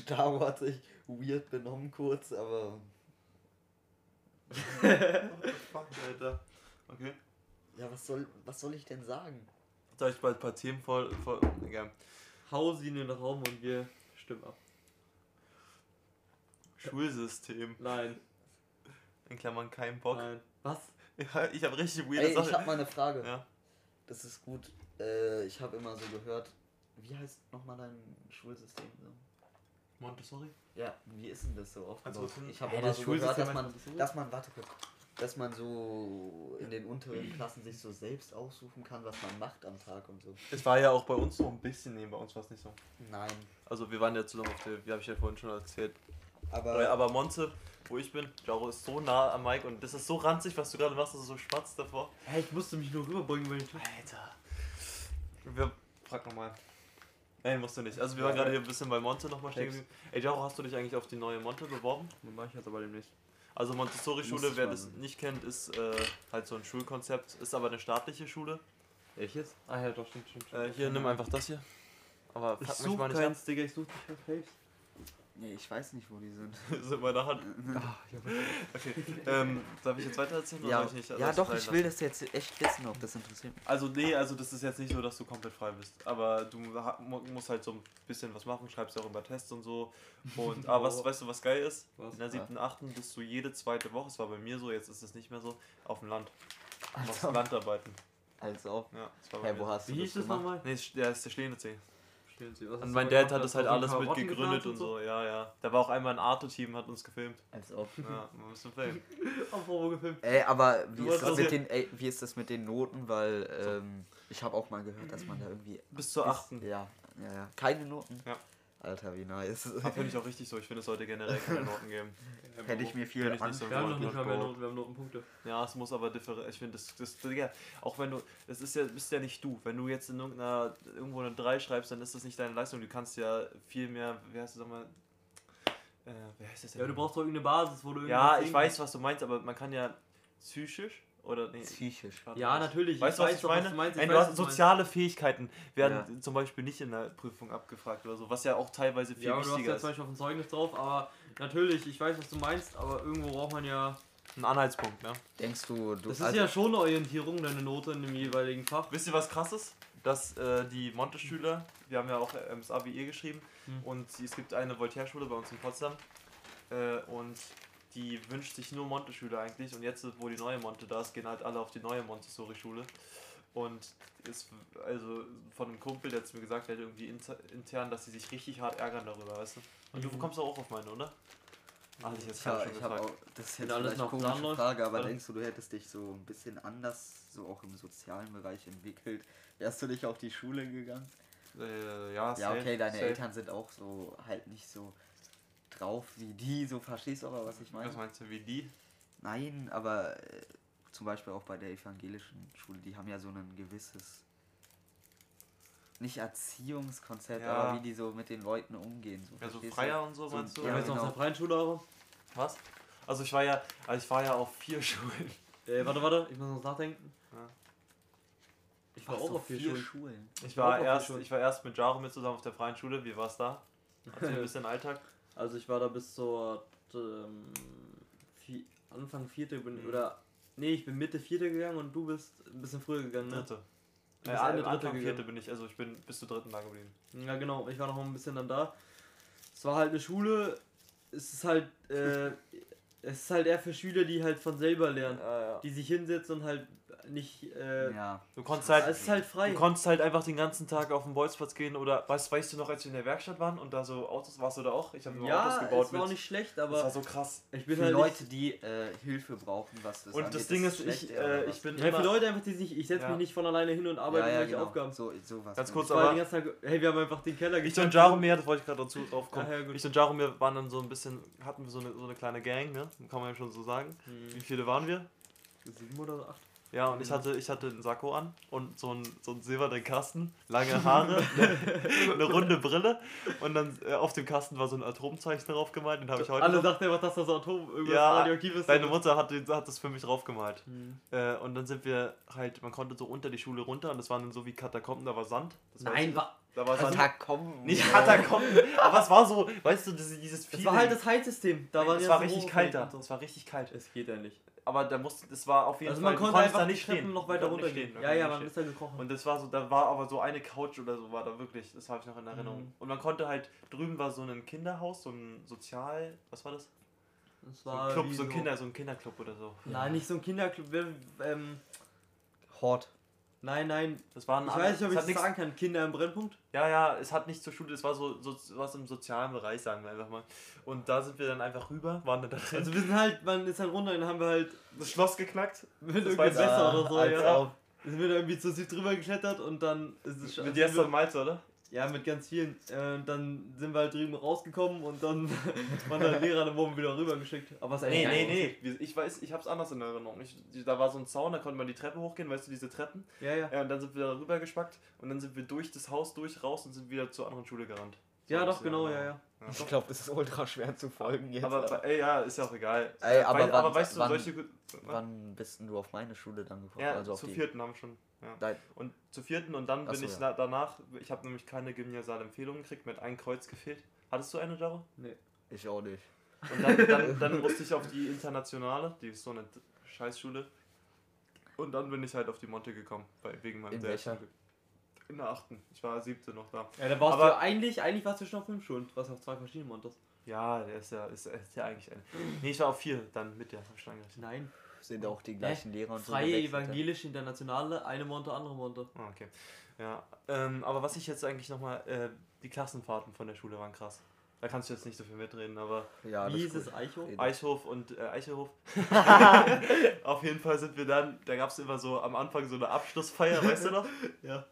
Daro hat sich weird benommen kurz, aber Fuck, Alter. Okay. ja, was soll, was soll ich denn sagen? Soll ich bald ein paar Themen voll. voll egal. Hau sie in den Raum und wir stimmen ab. Schulsystem. Nein, In Klammern kein Bock. nein. Was? Ja, ich habe richtig weirde Ey, ich Sachen. hab mal eine Frage. Ja. Das ist gut. Äh, ich habe immer so gehört, wie heißt nochmal dein Schulsystem? So? Montessori? Ja, wie ist denn das so aufgebaut? Also, ich habe immer so gehört, dass man, dass man, warte kurz, dass man so in den unteren Klassen sich so selbst aussuchen kann, was man macht am Tag und so. Es war ja auch bei uns so ein bisschen, nee, bei uns war es nicht so. Nein, Also wir waren ja zusammen auf der, wie habe ich ja vorhin schon erzählt. aber, aber Monte, wo ich bin, Jaro ist so nah am Mike und das ist so ranzig, was du gerade machst, dass du so schmatzt davor. Hä, ich musste mich nur rüberbringen, weil ich. Alter. Wir, frag nochmal. Nein, musst du nicht. Also wir waren gerade hier ein bisschen bei Monte nochmal stehen geblieben. Ey, Jaro, hast du dich eigentlich auf die neue Monte beworben? Dann mach ich jetzt aber demnächst. Also Montessori-Schule, wer das nicht kennt, ist äh, halt so ein Schulkonzept, ist aber eine staatliche Schule. Ich jetzt? Ah ja, doch, stimmt, stimmt. stimmt. Äh, hier, nimm einfach das hier. Aber Ich fuck mich mal nicht ab. keins, Digga, ich such dich für Faves. Nee, ich weiß nicht, wo die sind. ist in meiner Hand. Ah, ja, Okay. ähm, darf ich jetzt weiter erzählen? oder Ja, soll ich nicht? ja soll doch, ich lassen? will das jetzt echt wissen, ob das interessiert mich. Also nee, also das ist jetzt nicht so, dass du komplett frei bist. Aber du musst halt so ein bisschen was machen, schreibst ja auch über Tests und so. Und aber was, weißt du, was geil ist? Was? In der siebten, achten bist du jede zweite Woche, es war bei mir so, jetzt ist es nicht mehr so, auf dem Land. Also, Landarbeiten. also Ja, das war bei hä, mir wo so. hast du Wie das hieß das nochmal? Nee, der ist der stehende C. Stehen Sie, was hast Und mein Dad hat das halt alles mitgegründet gepflanzt und so, ja, ja. Da war auch einmal ein Arto-Team, hat uns gefilmt. Als ob. Ja, man muss filmen. Apropos gefilmt. Ey, aber wie ist, das mit den, ey, wie ist das mit den Noten? Weil ähm, ich habe auch mal gehört, dass man da irgendwie. Bis zur achten. Ja, ja, ja. Keine Noten? Ja. Alter, wie nice. Das finde ich auch richtig so. Ich finde, es sollte generell keine Noten geben. Hätte ich mir viel ich nicht so Wir haben noch nicht mal mehr. Noten, wir haben Notenpunkte. Ja, es muss aber differenzieren. Ich finde, das, das, Digga, auch wenn du, das ist ja, bist ja nicht du. Wenn du jetzt in irgendeiner, irgendwo eine 3 schreibst, dann ist das nicht deine Leistung. Du kannst ja viel mehr, wie heißt das nochmal, äh, wie heißt das denn? Ja, du brauchst doch irgendeine Basis, wo du Ja, ich weiß, was du meinst, aber man kann ja psychisch oder, nee. Psychisch. Ja, was- natürlich. Weißt du, was ich doch, meine? du meinst. Ich Ey, du weiß, hast was du meinst. soziale Fähigkeiten werden Ja. zum Beispiel nicht in der Prüfung abgefragt oder so, was ja auch teilweise viel Ja, aber du hast wichtiger ja ist. zum Beispiel auf dem Zeugnis drauf, aber natürlich, ich weiß, was du meinst, aber irgendwo braucht man ja. Ein Anhaltspunkt, ne? Denkst du, du. Das ist Also ja schon eine Orientierung, deine Note in dem jeweiligen Fach. Wisst ihr, was krass ist? dass äh, die Monte-Schüler, wir haben ja auch äh, das ABE geschrieben, Hm. und es gibt eine Voltaire-Schule bei uns in Potsdam, äh, und die wünscht sich nur Monte-Schüler eigentlich, und jetzt, wo die neue Monte da ist, gehen halt alle auf die neue Montessori-Schule. Und ist, also von einem Kumpel, der hat mir gesagt, hat irgendwie inter, intern, dass sie sich richtig hart ärgern darüber, weißt du? Und du Mhm. kommst auch auf meine, oder? Ah, ich jetzt schon ich habe auch, das ist jetzt alles Plan komische läuft, Frage, aber denkst du, du hättest dich so ein bisschen anders, so auch im sozialen Bereich entwickelt? Wärst du nicht auf die Schule gegangen? Äh, ja, Ja, safe, okay, deine safe. Eltern sind auch so halt nicht so drauf wie die, so verstehst du aber, was ich meine? Was meinst du, wie die? Nein, aber äh, zum Beispiel auch bei der evangelischen Schule, die haben ja so ein gewisses, nicht Erziehungskonzept, Ja. aber wie die so mit den Leuten umgehen. So, Ja, so Freier und so, So- meinst du? Ja, Ja, jetzt noch genau. aus der freien Schule, aber. Was? Also ich war ja, also ich war ja auf vier Schulen. Äh, warte, warte, ich muss noch nachdenken. Ja. Ich war Ach auch so, auf vier, Schulen. Schulen. Ich war erst, Schulen. ich war erst mit Jaro mit zusammen auf der freien Schule. Wie war's da? Erzähl ein bisschen Alltag. Also ich war da bis zur ähm, vier, Anfang vierte bin, Mhm. oder nee, ich bin Mitte vierte gegangen und du bist ein bisschen früher gegangen, ne? Dritte. Du bist Ende Ende dritte Anfang gegangen. vierte bin ich, also ich bin bis zur dritten da geblieben. Ja genau, ich war noch ein bisschen dann da. Es war halt eine Schule, es ist halt, äh, es ist halt eher für Schüler, die halt von selber lernen. Die sich hinsetzen und halt nicht, äh, Ja. Du konntest halt, es ist halt frei. du konntest halt einfach den ganzen Tag auf den Bolzplatz gehen oder weißt, weißt du noch, als wir in der Werkstatt waren und da so Autos, warst du da auch? Ich habe Ja, Autos gebaut es war auch nicht schlecht, das war aber so krass. ich bin Für halt Leute, nicht, die äh, Hilfe brauchen, was das Und angeht, das Ding ist, ich, äh, was? ich bin ja, für Leute einfach, die sich, ich setze Ja. mich nicht von alleine hin und arbeite ja, ja, solche genau. Aufgaben. So, sowas. Ganz kurz, aber- den ganzen Tag, hey, wir haben einfach den Keller Ich und. Jaromir, das wollte ich gerade dazu drauf kommen. Ah, ja, gut. ich und Jaromir waren dann so ein bisschen, hatten wir so eine, so eine kleine Gang, ne? Kann man ja schon so sagen. Mhm. Wie viele waren wir? Sieben oder acht? Ja, und ich hatte, ich hatte einen Sakko an und so einen, so einen silbernen Kasten, lange Haare, eine, eine runde Brille und dann äh, auf dem Kasten war so ein Atomzeichen drauf gemalt, den habe ich heute Alle noch. dachten einfach, dass das Atom irgendwas Ja, radioaktives Deine Mutter hat, hat das für mich drauf gemalt. Mhm. Äh, und dann sind wir halt, man konnte so unter die Schule runter und das waren dann so wie Katakomben, da war Sand. Nein, war, da war. Katakomben. Nicht Katakomben, aber es war so, weißt du, dieses, Feeling. war halt das Heizsystem. Da waren es ja war so richtig kalt da. Es war richtig kalt. Es geht ja nicht. Aber da musste, das war auf jeden Also Fall. man du konnte einfach da nicht Treppen stehen. noch weiter runtergehen. stehen, Ja, ja, man ist da gekrochen. Und das war so, da war aber so eine Couch oder so, war da wirklich, das habe ich noch in Erinnerung. Mhm. Und man konnte halt, drüben war so ein Kinderhaus, so ein Sozial, was war das? das So ein war Club, so ein Kinder, so ein Kinderclub oder so. Nein, nicht so ein Kinderclub. Ähm, Hort. Nein, nein. Das war ein Ich weiß nicht, ob ich das nichts- sagen kann. Kinder im Brennpunkt. Ja, ja, es hat nicht zur Schule, es war so, so was im sozialen Bereich, sagen wir einfach mal. Und da sind wir dann einfach rüber, waren dann da drin. Also wir sind halt, man ist halt runter und dann haben wir halt das Schloss geknackt. mit Das irgendeinem. Messer oder so, ja. ob. Sind wir da irgendwie zu süd drüber geklettert und dann ist es Mit sind Jester und Malze, oder? Ja, mit ganz vielen. Äh, und dann sind wir halt drüben rausgekommen und dann waren da Lehrer, dann wurden wir wieder rübergeschickt. Aber es ist Nee, eigentlich nee, nee. Wir- Ich weiß, ich hab's anders in Erinnerung. Ich, da war so ein Zaun, da konnte man die Treppe hochgehen, weißt du, diese Treppen. Ja, ja. Ja, und dann sind wir da rüber gespackt und dann sind wir durch das Haus durch raus und sind wieder zur anderen Schule gerannt. So Ja, doch, genau, aber- ja, ja. Ich glaube, das ist ultra schwer zu folgen jetzt. Aber ey, ja, ist ja auch egal. Ey, aber Wei- aber wann- weißt du, wann- solche. Wann bist denn du auf meine Schule dann gekommen? Ja, also auf zu die. vierten haben wir schon. Ja. Nein. Und zu vierten und dann Ach bin so, ich ja. na, danach, ich habe nämlich keine gymnasiale Empfehlung gekriegt, mit ein Kreuz gefehlt. Hattest du eine, Jaro? Ich auch nicht. Und dann, dann, dann musste ich auf die internationale, die ist so eine Scheißschule. Und dann bin ich halt auf die Monte gekommen, bei, wegen meinem In welcher? In der achten. Ich war siebte noch da. Ja, da warst Aber- du eigentlich, eigentlich warst du schon auf fünf Schulen. Du warst auf zwei verschiedenen Montes. Ja, der ist ja, ist, ist ja eigentlich ein. Nee, ich war auf vier, dann mit der Stange. Nein. Sind auch die gleichen Lehrer und so. Freie ja? evangelische internationale, eine Monte, andere Monte. Ah, okay. Ja, ähm, aber was ich jetzt eigentlich nochmal, äh, die Klassenfahrten von der Schule waren krass. Da kannst du jetzt nicht so viel mitreden, aber Ja, das Wie ist hieß es. Eichhof? Eichhof und äh, Eichelhof. Auf jeden Fall sind wir dann, da gab es immer so am Anfang so eine Abschlussfeier, weißt du noch? Ja.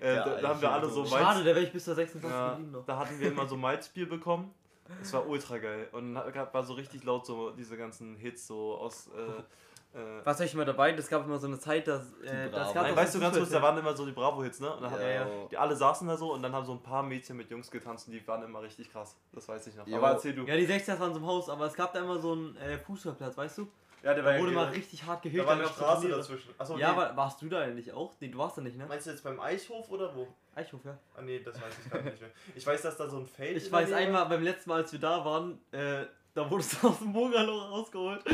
Äh, Ja, da, da haben wir alle so Schade, Malz, da wäre ich bis zur 26. ja, da hatten wir immer so Malzbier bekommen. Das war ultra geil. Und gab- war so richtig laut so diese ganzen Hits so aus. Äh, äh, Was euch mal dabei? Das gab immer so eine Zeit, dass. Äh, das gab Nein, weißt du ganz kurz, da waren immer so die Bravo-Hits, ne? Und dann Ja, haben, ja. Die alle saßen da so und dann haben so ein paar Mädchen mit Jungs getanzt und die waren immer richtig krass. Das weiß ich noch. Jo. Aber erzähl du. Ja, die 60er waren so im Haus, aber es gab da immer so einen äh, Fußballplatz, weißt du? Ja, der Da wurde mal richtig hart gehört. Da war eine Straße dazwischen. Achso, Ja, nee. aber warst du da eigentlich auch? Nee, du warst da nicht, ne? Meinst du jetzt beim Eichhof oder wo? Eichhof, ja. Ah nee, das weiß ich gerade nicht mehr. Ich weiß, dass da so ein Feld Ich weiß einmal, beim letzten Mal, als wir da waren, äh, da wurdest du aus dem Bungalow rausgeholt.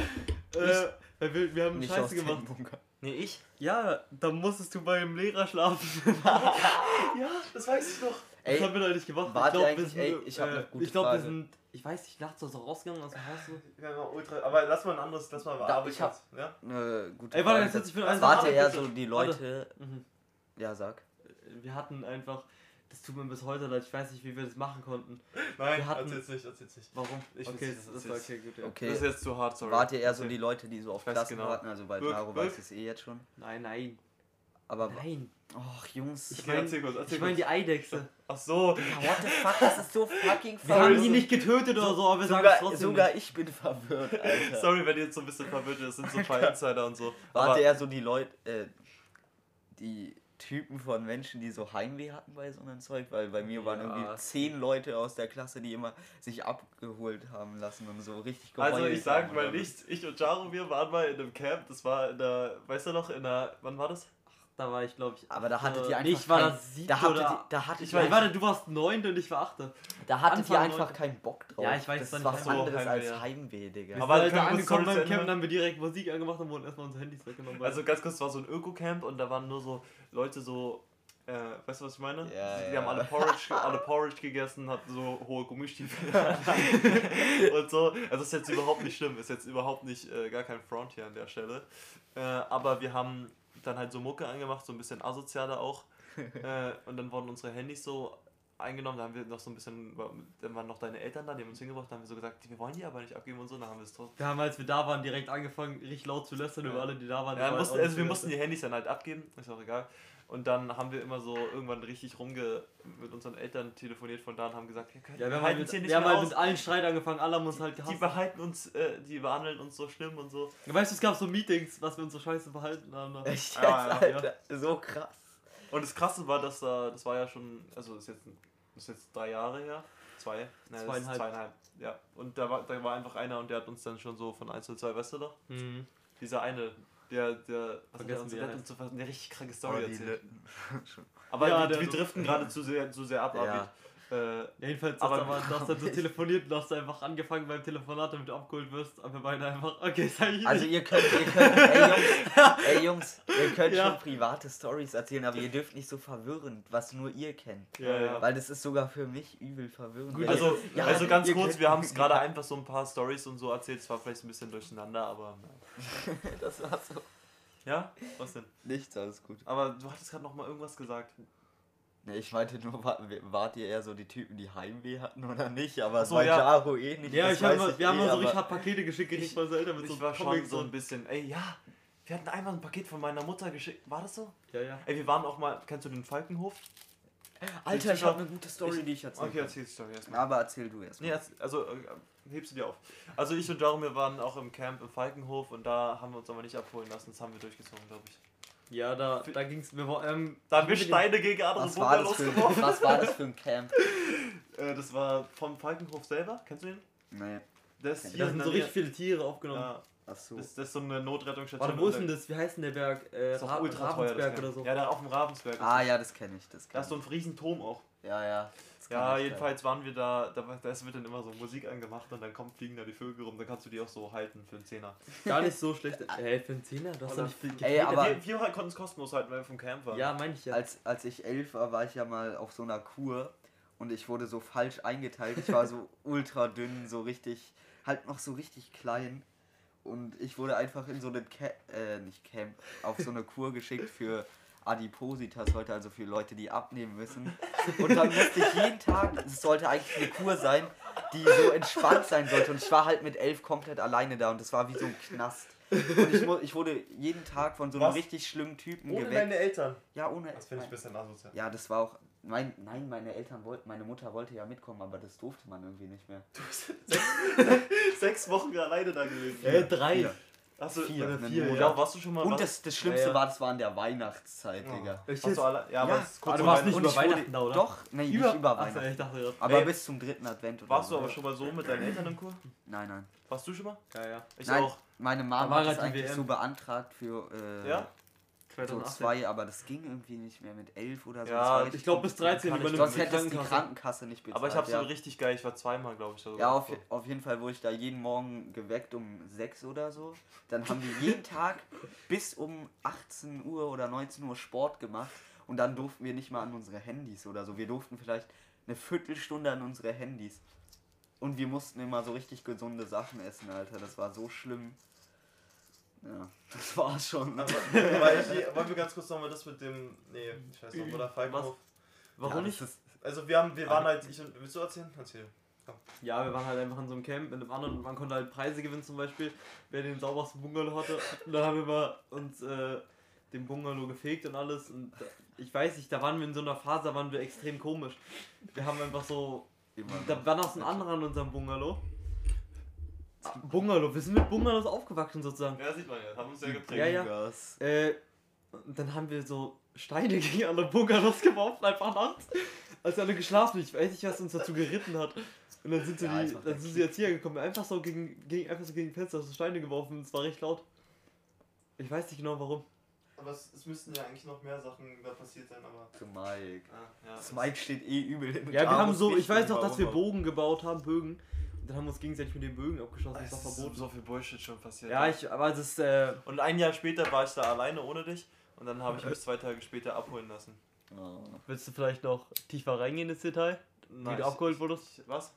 Äh, weil wir, wir haben Nicht Scheiße gemacht. Bunker. Nee, ich? Ja, dann musstest du beim Lehrer schlafen. Ja, das weiß ich noch. Ey, das haben wir noch nicht gemacht. wart ihr wir eigentlich- ey, ich hab äh, eine gute Ich glaube, wir sind, ich weiß nicht, nachts so rausgegangen aus dem Haus. So. Ja, ultra. Aber lass mal ein anderes, lass mal Da, ich hab- Ja? Eine gute Ey, warte, Frage. jetzt setz dich für einen Wart Abend ihr eher so die Warte. Leute. Mhm. Ja, sag. Wir hatten einfach, das tut mir bis heute leid, ich weiß nicht, wie wir das machen konnten. Nein, Wir hatten- erzähl's nicht, erzähl's nicht. Warum? Ich okay, das, nicht, das war erzähl's. okay, gut. Ja. Okay. Das ist jetzt zu hart, sorry. Wart ihr eher so die Leute, die so auf Klassen genau. warten? Also bei Wirk- Taro wirk- weiß es eh jetzt schon. Nein, nein. Aber. Nein. Och, Jungs. Ich Okay, meine, erzähl kurz, erzähl ich meine kurz. die Eidechse. Ach so. Ja, what the fuck, das ist so fucking Wir haben die nicht getötet oder so, aber wir sagen es Sogar, trotzdem sogar nicht. ich bin verwirrt, Alter. Sorry, wenn ihr jetzt so ein bisschen verwirrt seid. Das sind so ein paar Insider und so. Wart Aber ihr eher so die Leute, äh, die Typen von Menschen, die so Heimweh hatten bei so einem Zeug? Weil bei mir waren Ja. irgendwie zehn Leute aus der Klasse, die immer sich abgeholt haben lassen und so richtig geheult also ich sag mal oder nicht, ich und Jaro, wir waren mal in einem Camp. Das war in der, weißt du noch, in der, wann war das? Da war ich, glaube ich. Aber da hattet achte- ihr einfach Nee, ich war kein- das siebte Da hattet oder... ihr, da hattet ich ihr, war, warte, du warst neunte und ich war achte. da hattet ihr Anfang einfach neunte. keinen Bock drauf. Ja, ich weiß, das was so anderes Heimweh, als. Heimweh, Digga. Aber können wir angekommen beim Camp, dann haben wir direkt Musik angemacht und wurden erstmal unsere Handys weggenommen. Also ganz kurz, es war so ein Öko-Camp und da waren nur so Leute so, äh, weißt du was ich meine? Ja, die ja. haben alle Porridge, alle Porridge gegessen, hatten so hohe Gummistiefel und so. Also das ist jetzt überhaupt nicht schlimm, ist jetzt überhaupt nicht äh, gar kein Front hier an der Stelle. Äh, aber wir haben dann halt so Mucke angemacht, so ein bisschen asozialer auch. äh, und dann wurden unsere Handys so eingenommen, da haben wir noch so ein bisschen, dann waren noch deine Eltern da, die haben uns hingebracht, da haben wir so gesagt, wir wollen die aber nicht abgeben und so, dann haben wir es trotzdem. wir haben, als wir da waren, direkt angefangen, richtig laut zu lästern über alle, die da waren. Ja, mussten, also wir mussten die Handys dann halt abgeben, ist auch egal. Und dann haben wir immer so irgendwann richtig rumge mit unseren Eltern telefoniert von da und haben gesagt, wir, können, Ja, wir haben, halten halt uns hier mit, nicht wir haben halt mit allen Streit angefangen, alle haben uns halt Die gehasst. behalten uns, äh, die behandeln uns so schlimm und so. Weißt du, es gab so Meetings, was wir uns so scheiße verhalten haben. da. Echt jetzt, Ja, ja, Alter. So krass. Und das Krasse war, dass da, das war ja schon, also das ist jetzt, das ist jetzt drei Jahre her. Zwei? Ne, das ist Zweieinhalb. zweieinhalb. Ja. Und da war, da war einfach einer und der hat uns dann schon so von 1 zu 2, weißt du doch? Mhm. Dieser eine, der, der, was hat der Vergessen, uns wie der er hat uns so eine richtig kranke Story Aber die erzählt. Aber Ja, wir, der wir driften gerade zu sehr, zu sehr ab, Ja. Äh, jedenfalls Aber- hast du, aber, du hast dann so telefoniert und hast einfach angefangen beim Telefonat, damit du abgeholt wirst. Aber wir beide einfach, okay, sag ich Also ihr könnt, ihr könnt, ey Jungs, ey Jungs, ihr könnt Ja. schon private Stories erzählen, aber ihr dürft nicht so verwirrend, was nur ihr kennt. Ja, ja. Weil das ist sogar für mich übel verwirrend. Gut, wenn Also, ihr- also ganz kurz, wir haben es gerade einfach so ein paar Stories und so erzählt, es war vielleicht ein bisschen durcheinander, aber Das war so. ja, was denn? Nichts, alles gut. Aber du hattest gerade noch mal irgendwas gesagt. Nee, ich meinte nur, wa- wart ihr eher so die Typen, die Heimweh hatten oder nicht? Aber so, bei ja. Jaro eh nicht. Ja, ich hab ich wir haben eh, mal so richtig Pakete geschickt, gekriegt Ich- von Eltern mit Ich so war schon so ein bisschen, ey, ja, wir hatten einmal ein Paket von meiner Mutter geschickt. War das so? Ja, ja. Ey, wir waren auch mal, kennst du den Falkenhof? Alter, ich habe eine gute Story, die ich erzählen Okay, erzähl die Story erstmal. Aber erzähl du erst. Nee, also äh, hebst du dir auf. Also ich und Jaromir waren auch im Camp im Falkenhof und da haben wir uns aber nicht abholen lassen, das haben wir durchgezogen, glaube ich. Ja, da, da ging's, wir war, ähm, Da haben wir Steine gegen andere was, war das Bungalows für, geworfen. was war das für ein Camp? Äh, das war vom Falkenhof selber, kennst du den? Nee. Der ist Da hier Da in sind so richtig viele Tiere aufgenommen. Ja, Achso. das, das ist so eine Notrettungsstation. Warte, wo ist denn das? Wie heißt denn der Berg? Äh, Ist auch Ra ultra teuer, das Ravensberg oder so. Ja, da auf dem Ravensberg. Ah das. ja, das kenne ich. Das Da kenn ist so ein riesen Turm auch. Ja, ja. Das Ja, jedenfalls waren wir da, da, war- da wird dann immer so Musik angemacht und dann kommen, fliegen da die Vögel rum, dann kannst du die auch so halten für einen Zehner. Gar nicht so schlecht. Ey, für einen Zehner? Du hast doch Oder- nicht viel Ey, aber- wir, wir konnten es kostenlos halten, weil wir vom Camp waren. Ja, meine ich ja. Als, als ich elf war, war ich ja mal auf so einer Kur und ich wurde so falsch eingeteilt. Ich war so ultra dünn, so richtig, halt noch so richtig klein. Und ich wurde einfach in so einen Camp, äh, nicht Camp, auf so eine Kur geschickt für Adipositas heute, also für Leute, die abnehmen müssen. Und dann musste ich jeden Tag, es sollte eigentlich eine Kur sein, die so entspannt sein sollte. Und ich war halt mit elf komplett alleine da und das war wie so ein Knast. Und ich, ich wurde jeden Tag von so einem Was? richtig schlimmen Typen Ohne geweckt. deine Eltern. Ja, ohne. Das finde ich ein bisschen asozial. Ja, das war auch. Mein, nein, meine Eltern wollten, meine Mutter wollte ja mitkommen, aber das durfte man irgendwie nicht mehr. Sechs Wochen alleine da gewesen. Äh, drei. Vier. Achso, Vier, oder einen vier. Monat. Ja, warst du schon mal Und was- das, das Schlimmste Ja, ja. war, das war in der Weihnachtszeit, Digga. Ich Warst du alle, ja, aber Ja. du warst nicht über Weihnachten da, oder? Doch, nee, nicht über Weihnachten. ich dachte gerade. aber Ey, bis zum dritten Advent oder Warst du aber schon mal so mit deinen Eltern im Kur? Nein, nein. Warst du schon mal? Ja, ja. Ich nein, auch. meine Mama war hat das eigentlich WM. so beantragt für. Äh, Ja? So 2018. zwei, aber das ging irgendwie nicht mehr mit elf oder so. Ja, Das richtig Ich glaube bis 13 Kann ich- übernimmt Sonst die hätte es die Krankenkasse. Nicht bezahlt. Aber ich habe ja. so richtig geil, ich war zweimal, glaube ich. Ja, auf, auf jeden Fall wurde ich da jeden Morgen geweckt um 6 oder so. Dann haben wir jeden Tag bis um 18 Uhr oder 19 Uhr Sport gemacht und dann durften wir nicht mal an unsere Handys oder so. Wir durften vielleicht eine Viertelstunde an unsere Handys. Und wir mussten immer so richtig gesunde Sachen essen, Alter. Das war so schlimm. Ja, das war's schon. Aber, weil ich, wollen wir ganz kurz nochmal das mit dem. Nee, ich weiß noch, oder Falkenhof. Warum Ja, nicht? das ist- Also wir haben, wir waren halt, ich und, willst du erzählen? Erzähl. Ja, wir waren halt einfach in so einem Camp mit einem anderen und man konnte halt Preise gewinnen, zum Beispiel, wer den saubersten Bungalow hatte. Und dann haben wir mal uns äh, den Bungalow gefegt und alles. Und da- ich weiß nicht, da waren wir in so einer Phase, da waren wir extrem komisch. Wir haben einfach so. Immer Da war noch so ein anderer in unserem Bungalow. Bungalow, wir sind mit Bungalows aufgewachsen sozusagen. Ja, sieht man ja, haben uns ja geprägt. Ja, ja. Gas. Äh, und dann haben wir so Steine gegen andere Bungalows geworfen, einfach nachts. Als alle geschlafen sind. Ich weiß nicht, was uns dazu geritten hat. Und dann sind, so Ja, die, dann sind sie jetzt hier gekommen, einfach so gegen, gegen, einfach so gegen Fenster so Steine geworfen. Es war recht laut. Ich weiß nicht genau warum. Aber es, es müssten ja eigentlich noch mehr Sachen da passiert sein, aber. Zu Mike. Ah, ja, Das Mike steht eh übel im Ja, wir haben so, ich weiß noch, dass wir. Bogen gebaut haben, Bögen. Und dann haben wir uns gegenseitig mit den Bögen abgeschossen. Das war Es ist verboten. so viel Bullshit schon passiert. Ja, ich, aber es ist, äh, Und ein Jahr später war ich da alleine ohne dich und dann habe ich mich zwei Tage später abholen lassen. Oh. willst du vielleicht noch tiefer reingehen ins Detail? Wie Nein, du ich- abgeholt wurdest? Ich, was?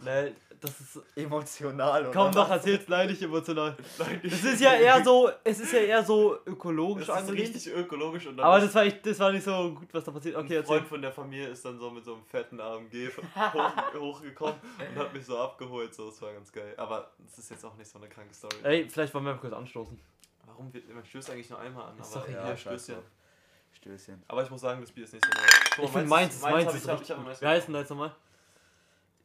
Nee, das ist, Emotional. oder Komm doch, was? erzähl's leider emotional. Es ist ja eher so, es ist ja eher so ökologisch Das ist angelegt. richtig ökologisch und dann Aber das war, echt, das war nicht so gut, was da passiert. Okay, ein erzähl. Freund von der Familie ist dann so mit so einem fetten AMG hoch, hochgekommen und hat mich so abgeholt. So, das war ganz geil. Aber das ist jetzt auch nicht so eine kranke Story. Ey, vielleicht wollen wir mal kurz anstoßen. Warum wird, man stößt eigentlich nur einmal an, Ist aber doch ja, Stößchen. Stößchen. Aber ich muss sagen, das Bier ist nicht so. Guck mal, Ich finde meins meins, meins hab ist hab richtig Wie heißt denn da jetzt nochmal?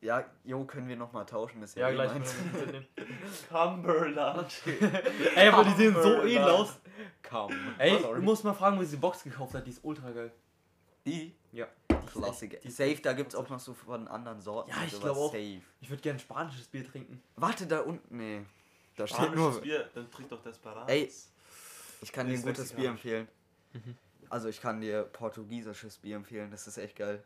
Ja, jo, können wir nochmal tauschen? Das ist Ja, eh gleich. Cumberland. Ey, aber die sehen so edel aus. Kaum. Ey, Sorry. du musst mal fragen, wo sie die Box gekauft hat. Die ist ultra geil. Die? Ja. Klassiker. Die Safe, da gibt's auch noch so von anderen Sorten. Ja, ich sowas. glaub auch. Safe. Ich würde gerne spanisches Bier trinken. Warte, da unten. Nee. Da steht Spanisches nur. Bier, dann trink doch Desperados. Ey. Ich kann Nee, dir ein gutes Bier empfehlen. Also ich kann dir portugiesisches Bier empfehlen, das ist echt geil.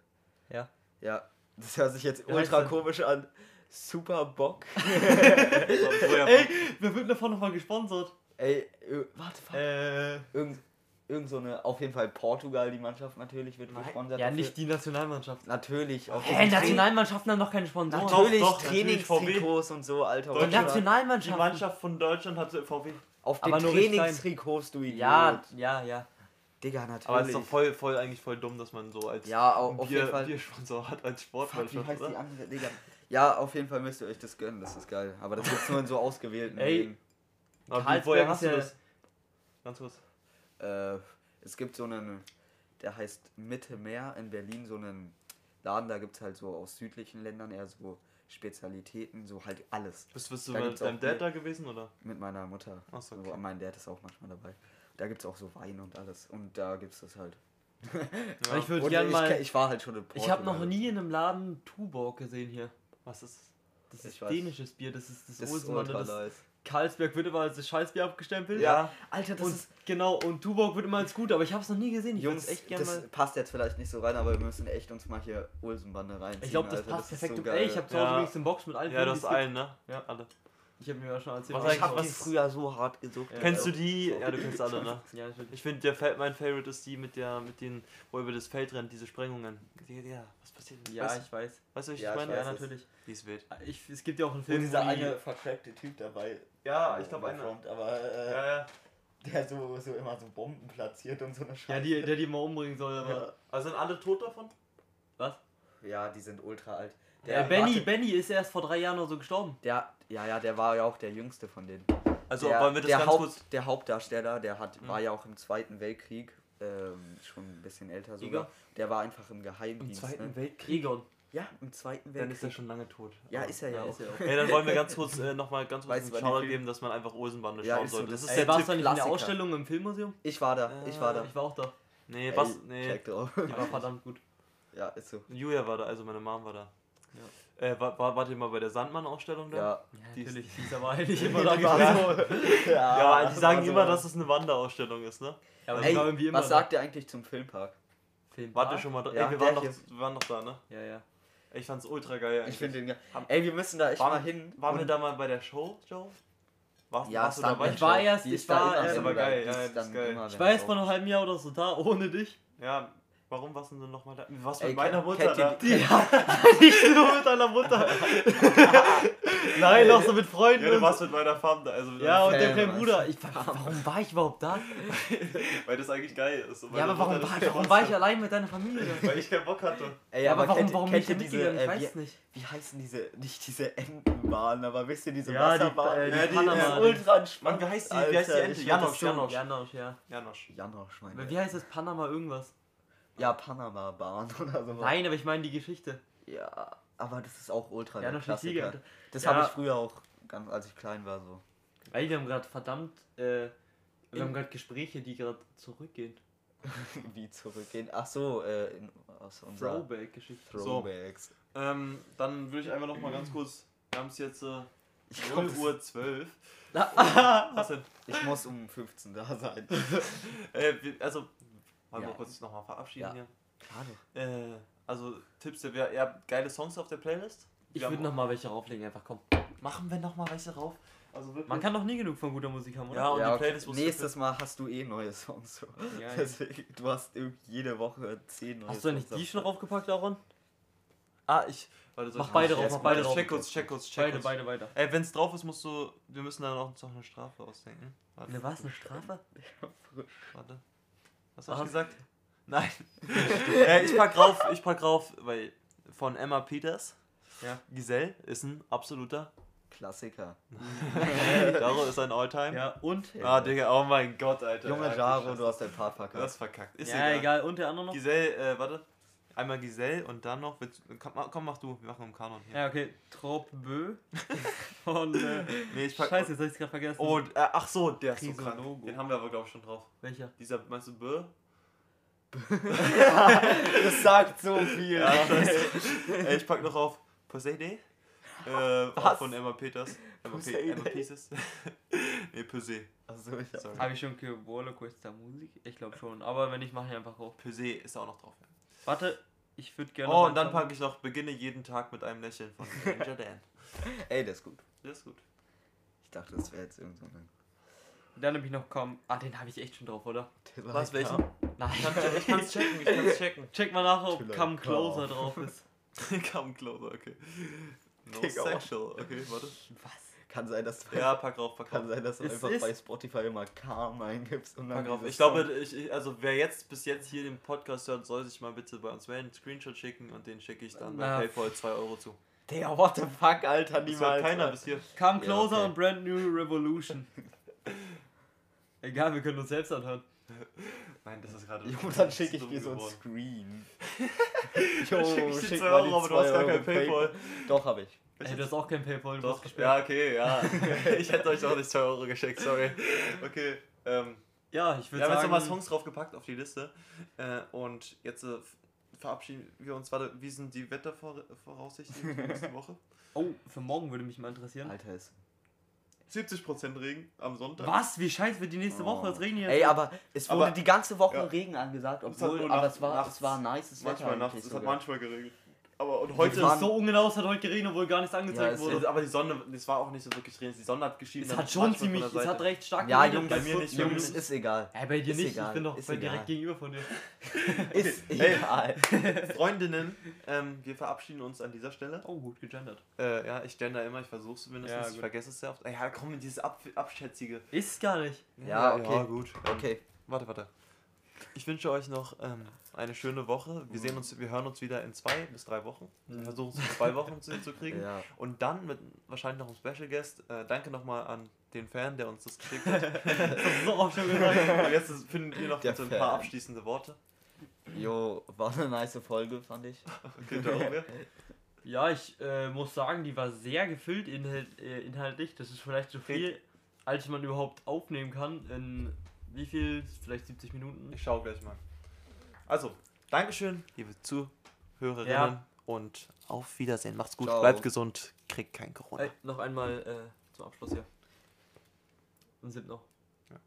Ja. Ja, das hört sich jetzt ultra komisch an. Super Bock. Ey, wir würden davon nochmal gesponsert. Ey, ö- warte, fuck. Äh, Irgend, irgend so eine, auf jeden Fall Portugal, die Mannschaft natürlich wird Nein. gesponsert. ja, dafür. nicht die Nationalmannschaft. Natürlich. Auf Hä, den Nationalmannschaften haben doch keine Sponsoren. Natürlich, doch, Trainingstrikots und so, Alter. Die Ultra. Die. Mannschaft von Deutschland hatte VW. Auf den Trainingstrikots, du Idiot. Ja, ja, ja. Digga, natürlich. Aber es ist doch voll, voll, eigentlich voll dumm, dass man so als Ja, au- auf Bier, jeden Fall. Biersponsor hat als Fuck, Sportmannschaft, die oder? andere? Ja, auf jeden Fall müsst ihr euch das gönnen, das ist geil. Aber das gibt's nur in so ausgewählten Ey. Aber woher ist hast du das? Ganz kurz. Äh, es gibt so einen, der heißt Mitte Meer in Berlin, so einen Laden, da gibt es halt so aus südlichen Ländern eher so Spezialitäten, so halt alles. Bist, bist du Da mit gibt's deinem. Dad da gewesen, oder? Mit meiner Mutter. Achso, So, okay. mein Dad ist auch manchmal dabei. Da gibt es auch so Wein und alles. Und da gibt es das halt. Aber ich würde gerne mal. ich war halt schon in Ich habe noch Portugal. nie in einem Laden Tuborg gesehen hier. Was ist Das Ich ist weiß. dänisches Bier, das ist das, Das ist Das nice. Karlsberg wird immer als das Scheißbier abgestempelt. Ja. Alter, das Und ist. genau, und Tuborg wird immer als gut, aber ich habe es noch nie gesehen. Ich würde Jungs, es echt gerne das mal. passt jetzt vielleicht nicht so rein, aber wir müssen echt uns mal hier Olsenbande reinziehen. Ich glaube, das Alter, passt ist perfekt. So ey, ich habe zu Hause Ja. übrigens eine Box mit allen Ja, die es einen, ne? Ja. Alle. Ich habe mir ja schon erzählt. Was was ich ich hab hab. was- die früher so hart gesucht. Ja. Kennst du die? Ja, du kennst alle, ne? Ja, natürlich. Ich finde, mein Favorite ist die mit der, mit den, wo über das Feld rennt, diese Sprengungen. Ja, ja, was passiert? denn? Ja, weißt, ich weiß. weißt du, was ich Ja, ich meine? Ja, weiß es. natürlich. Die ist wild. Ich, es gibt ja auch einen Und Film, dieser wo die- eine vertrackte Typ dabei. Ja, äh, ich glaube bei einer. Aber äh, Ja, ja. der so, so immer so Bomben platziert und so eine Scheiße. Ja, die, der die mal umbringen soll, aber. ja. Also sind alle tot davon? Was? ja, die sind ultra alt. Der Benny, warte, Benny ist erst vor drei Jahren oder so gestorben. der, ja, ja, der war ja auch der jüngste von denen. Also der, wollen wir das der, ganz Haupt, kurz. der Hauptdarsteller, der hat, Mhm. war ja auch im Zweiten Weltkrieg, ähm, schon ein bisschen älter sogar. Igor? Der war einfach im Im Geheimdienst. Zweiten ne? Weltkrieg? Egon. Ja, im Zweiten Dann Weltkrieg. ist er schon lange tot. Ja, Aber- ist er ja, ist er auch. Ey, dann wollen wir ganz kurz äh, nochmal ganz kurz Weißt einen Shoutout Film- geben, dass man einfach Olsenbande Ja, schauen so, sollte. das Das ist Ey, der warst du nicht in der. Ausstellung im Filmmuseum? Ich war da, ich war da. Ich war auch da. Nee, Ey, was? Nee. Check drauf. Die war verdammt gut. Ja, ist so. Julia war da, also meine Mom war da. Äh, war, war, wart ihr mal bei der Sandmann-Ausstellung da? Ja. Ja, Die ist- natürlich, die ist aber eigentlich immer da gewesen. Ja, aber die sagen also- immer, dass es eine Wanderausstellung ist, ne? Ja, aber Ey, die war irgendwie immer was sagt ihr eigentlich zum Filmpark? Film Wart ihr schon mal da? Ja, Ey, wir waren, hier. wir waren doch da, ne? Ja, ja. Ich fand's ultra geil. Ich finde den ge- Haben- Ey, wir müssen da echt Waren- mal hin. Waren wir da mal bei der Show, Joe? Warst, Ja, warst du dabei? Ich war erst- ich ist da war, immer äh, so aber geil, ja, ist das ist geil. immer, Ich war es jetzt vor einem halben Jahr oder so da, ohne dich. Ja, warum warst du denn noch mal da? Was Ey, mit meiner kennt- Mutter da? die- Nicht nur mit deiner Mutter. Nein, auch so mit Freunden. Ja, du warst mit meiner Fam da. Also ja, und dem kleinen? Bruder. Ich, warum war ich überhaupt da? weil das eigentlich geil ist. Ja, aber warum, war, warum war ich allein mit deiner Familie? Weil ich keinen Bock hatte. Ey, Ja, aber warum, kennt, warum kennt ihr diese, mitgegangen? Ich äh, weiß wie, nicht. wie heißen diese, nicht diese Entenbahnen, aber wisst ihr, diese Ja, die- Wasserbahnen? äh, die Ja, die- Panama. ja, ist die- ultra entspannt. Wie heißt die- wie heißt die Alter, Ente? ich Janosch, Janosch. Janosch, ja. Janosch. Janosch, meine Wie heißt das? Panama irgendwas? Ja, Panama-Bahn oder so. Nein, aber ich meine die Geschichte. Ja, aber das ist auch ultra der Janosch die Klassiker. Das Ja. habe ich früher auch, ganz, als ich klein war, so. Ey, wir haben gerade verdammt, äh, wir haben gerade Gespräche, die gerade zurückgehen. Wie zurückgehen. Ach so, äh, in, aus unserer Throwback-Geschichte. Throwbacks. Ähm, dann würde ich einfach noch mal ganz kurz. Wir haben es jetzt äh, Ich 0 glaub, Uhr 12. Ah, Was denn? Ich muss um 15 da sein. Äh, also, wollen wir Ja. kurz nochmal verabschieden Ja. hier? Klar doch. Äh, also, Tipps, ihr, habt geile Songs auf der Playlist? Ich würde noch mal welche rauflegen, einfach komm. Machen wir nochmal welche rauf? Also wirklich? Man kann doch nie genug von guter Musik haben, oder? Ja, und ja, die okay. Playlist muss Nächstes Mal hast du eh neue Songs. So. Ja. Deswegen, du hast irgendwie jede Woche 10 neue Hast du nicht Songs die schon raufgepackt, Aaron? Ah, ich. Warte, Mach ich beide drauf, mach beide check drauf. Check kurz, check kurz, check Beide, kurz. beide, weiter. Ey, wenn's drauf ist, musst du. Wir müssen dann auch noch eine Strafe ausdenken. Warte, Ne, was? Eine Strafe? warte. Was hast du gesagt? Nein. äh, ich pack drauf, ich pack drauf, weil von Emma Peters. Ja. Giselle ist ein absoluter. Klassiker. Jaro ist ein Alltime. Ja, und? Ah, Digga, oh mein Gott, Alter. Junge Jaro, du hast dein Part verkackt. Das ist verkackt. Ist ja, egal. egal. Und der andere noch? Giselle, äh, warte. Einmal Giselle und dann noch. willst- Komm, mach- komm mach du, wir machen im Kanon hier. Ja, okay. Trop Bö. Von, äh, Nee, ich pack. Scheiße, jetzt hab ich's gerade vergessen. Oh, äh, ach so, der ist so krank. Den haben wir aber, glaube ich, schon drauf. Welcher? Dieser, meinst du Bö? Das sagt so viel. Ja, äh, ich pack noch auf Poseidon. Äh, Was? von Emma Peters. Emma, Pe. Emma Pieces. nee, Pesé. Achso, ich hab. Habe ich schon que vuole questa Musik? Ich glaube schon. Aber wenn nicht, mache ich einfach auf. Pesé ist auch noch drauf. Ja. Warte, ich würde gerne. Oh, und dann packe ich noch Beginne jeden Tag mit einem Lächeln von Ranger Dan. Ey, das ist gut. Das ist gut. Ich dachte, das wäre jetzt irgend so ein. Dann habe ich noch kaum. Ah, den habe ich echt schon drauf, oder? Was, welchen? Nein. Ich kann's checken, ich kann's checken. Check mal nach, ob. Come Closer drauf ist. Come closer, okay. No sexual, okay, warte. Was? Kann sein, dass du, Ja, pack drauf, pack kann sein, dass du Es einfach ist- bei Spotify immer Calm eingibst und dann. Pack drauf. Ich glaube, ich, also wer jetzt bis jetzt hier den Podcast hört, soll sich mal bitte bei uns melden, einen Screenshot schicken und den schicke ich dann bei Na, PayPal 2 Euro zu. Digga, what the fuck, Alter, niemals. keiner bis hier. Come Ja, Closer okay. und Brand New Revolution. Egal, wir können uns selbst anhören. Nein, das ist gerade. Jo, dann ist schicke ich dir so ein. Screen. Dann schick ich dir 2 Euro, aber du hast gar kein Paypal. Doch, habe ich. Ey, du hast auch kein Paypal, du Doch, gesperrt. ja, okay, ja. ich hätte euch auch nicht 2 Euro geschickt, sorry. Okay, ähm. Ja, ich Wir würde haben jetzt sagen. nochmal Songs draufgepackt auf die Liste. Äh, und jetzt äh, verabschieden wir uns. Warte, wie sind die Wettervoraussichten für nächste Woche? Oh, für morgen würde mich mal interessieren. Alter, ist. 70% Regen am Sonntag. Was? Wie scheiße wird die nächste Woche? Es regnet jetzt. Ey, aber es wurde Aber- die ganze Woche ja. Regen angesagt, Es hat obwohl, nur aber nachts- es war, nachts- es war nices Manchmal Wetter nachts, es hat sogar. manchmal geregnet. Aber und Heute heute ist waren- so ungenau, es hat heute geregnet, obwohl gar nichts angezeigt es wurde. ist, aber die Sonne, es war auch nicht so wirklich drin. Die Sonne hat geschienen. Es hat schon ziemlich, es hat recht stark Ja, geregnet. Jungs, bei mir nicht, Jungs, ist egal. Hey, bei dir Ist nicht, ich egal, bin doch bei direkt gegenüber von dir. Ist Ey. egal. Freundinnen, ähm, wir verabschieden uns an dieser Stelle. Oh, gut gegendert. Äh, ja, ich gender immer, ich versuche es mindestens, Ja, ich vergesse es sehr oft. Ey, Ja, komm, dieses Ab Abschätzige. Ist gar nicht. Ja, okay. Ja, gut. Okay. Warte, warte. Ich wünsche euch noch ähm, eine schöne Woche. Wir sehen uns, wir hören uns wieder in zwei bis drei Wochen. Wir versuchen es in zwei Wochen zu, zu kriegen. Ja. Und dann mit wahrscheinlich noch einem Special Guest. Äh, danke nochmal an den Fan, der uns das geschickt hat. Das hast du so oft schon gesagt. Und jetzt ist- finden wir noch so ein paar abschließende Worte. Jo, war eine nice Folge, fand ich. Okay. Ja, ich äh, muss sagen, die war sehr gefüllt inhalt, äh, inhaltlich. Das ist vielleicht so viel, als man überhaupt aufnehmen kann. In wie viel? Vielleicht 70 Minuten. Ich schaue gleich mal. Also, Dankeschön, liebe Zuhörerinnen Ja. und auf Wiedersehen. Macht's gut, Ciao. bleibt gesund, kriegt kein Corona. Ey, noch einmal äh, zum Abschluss hier. Und sind noch. Ja.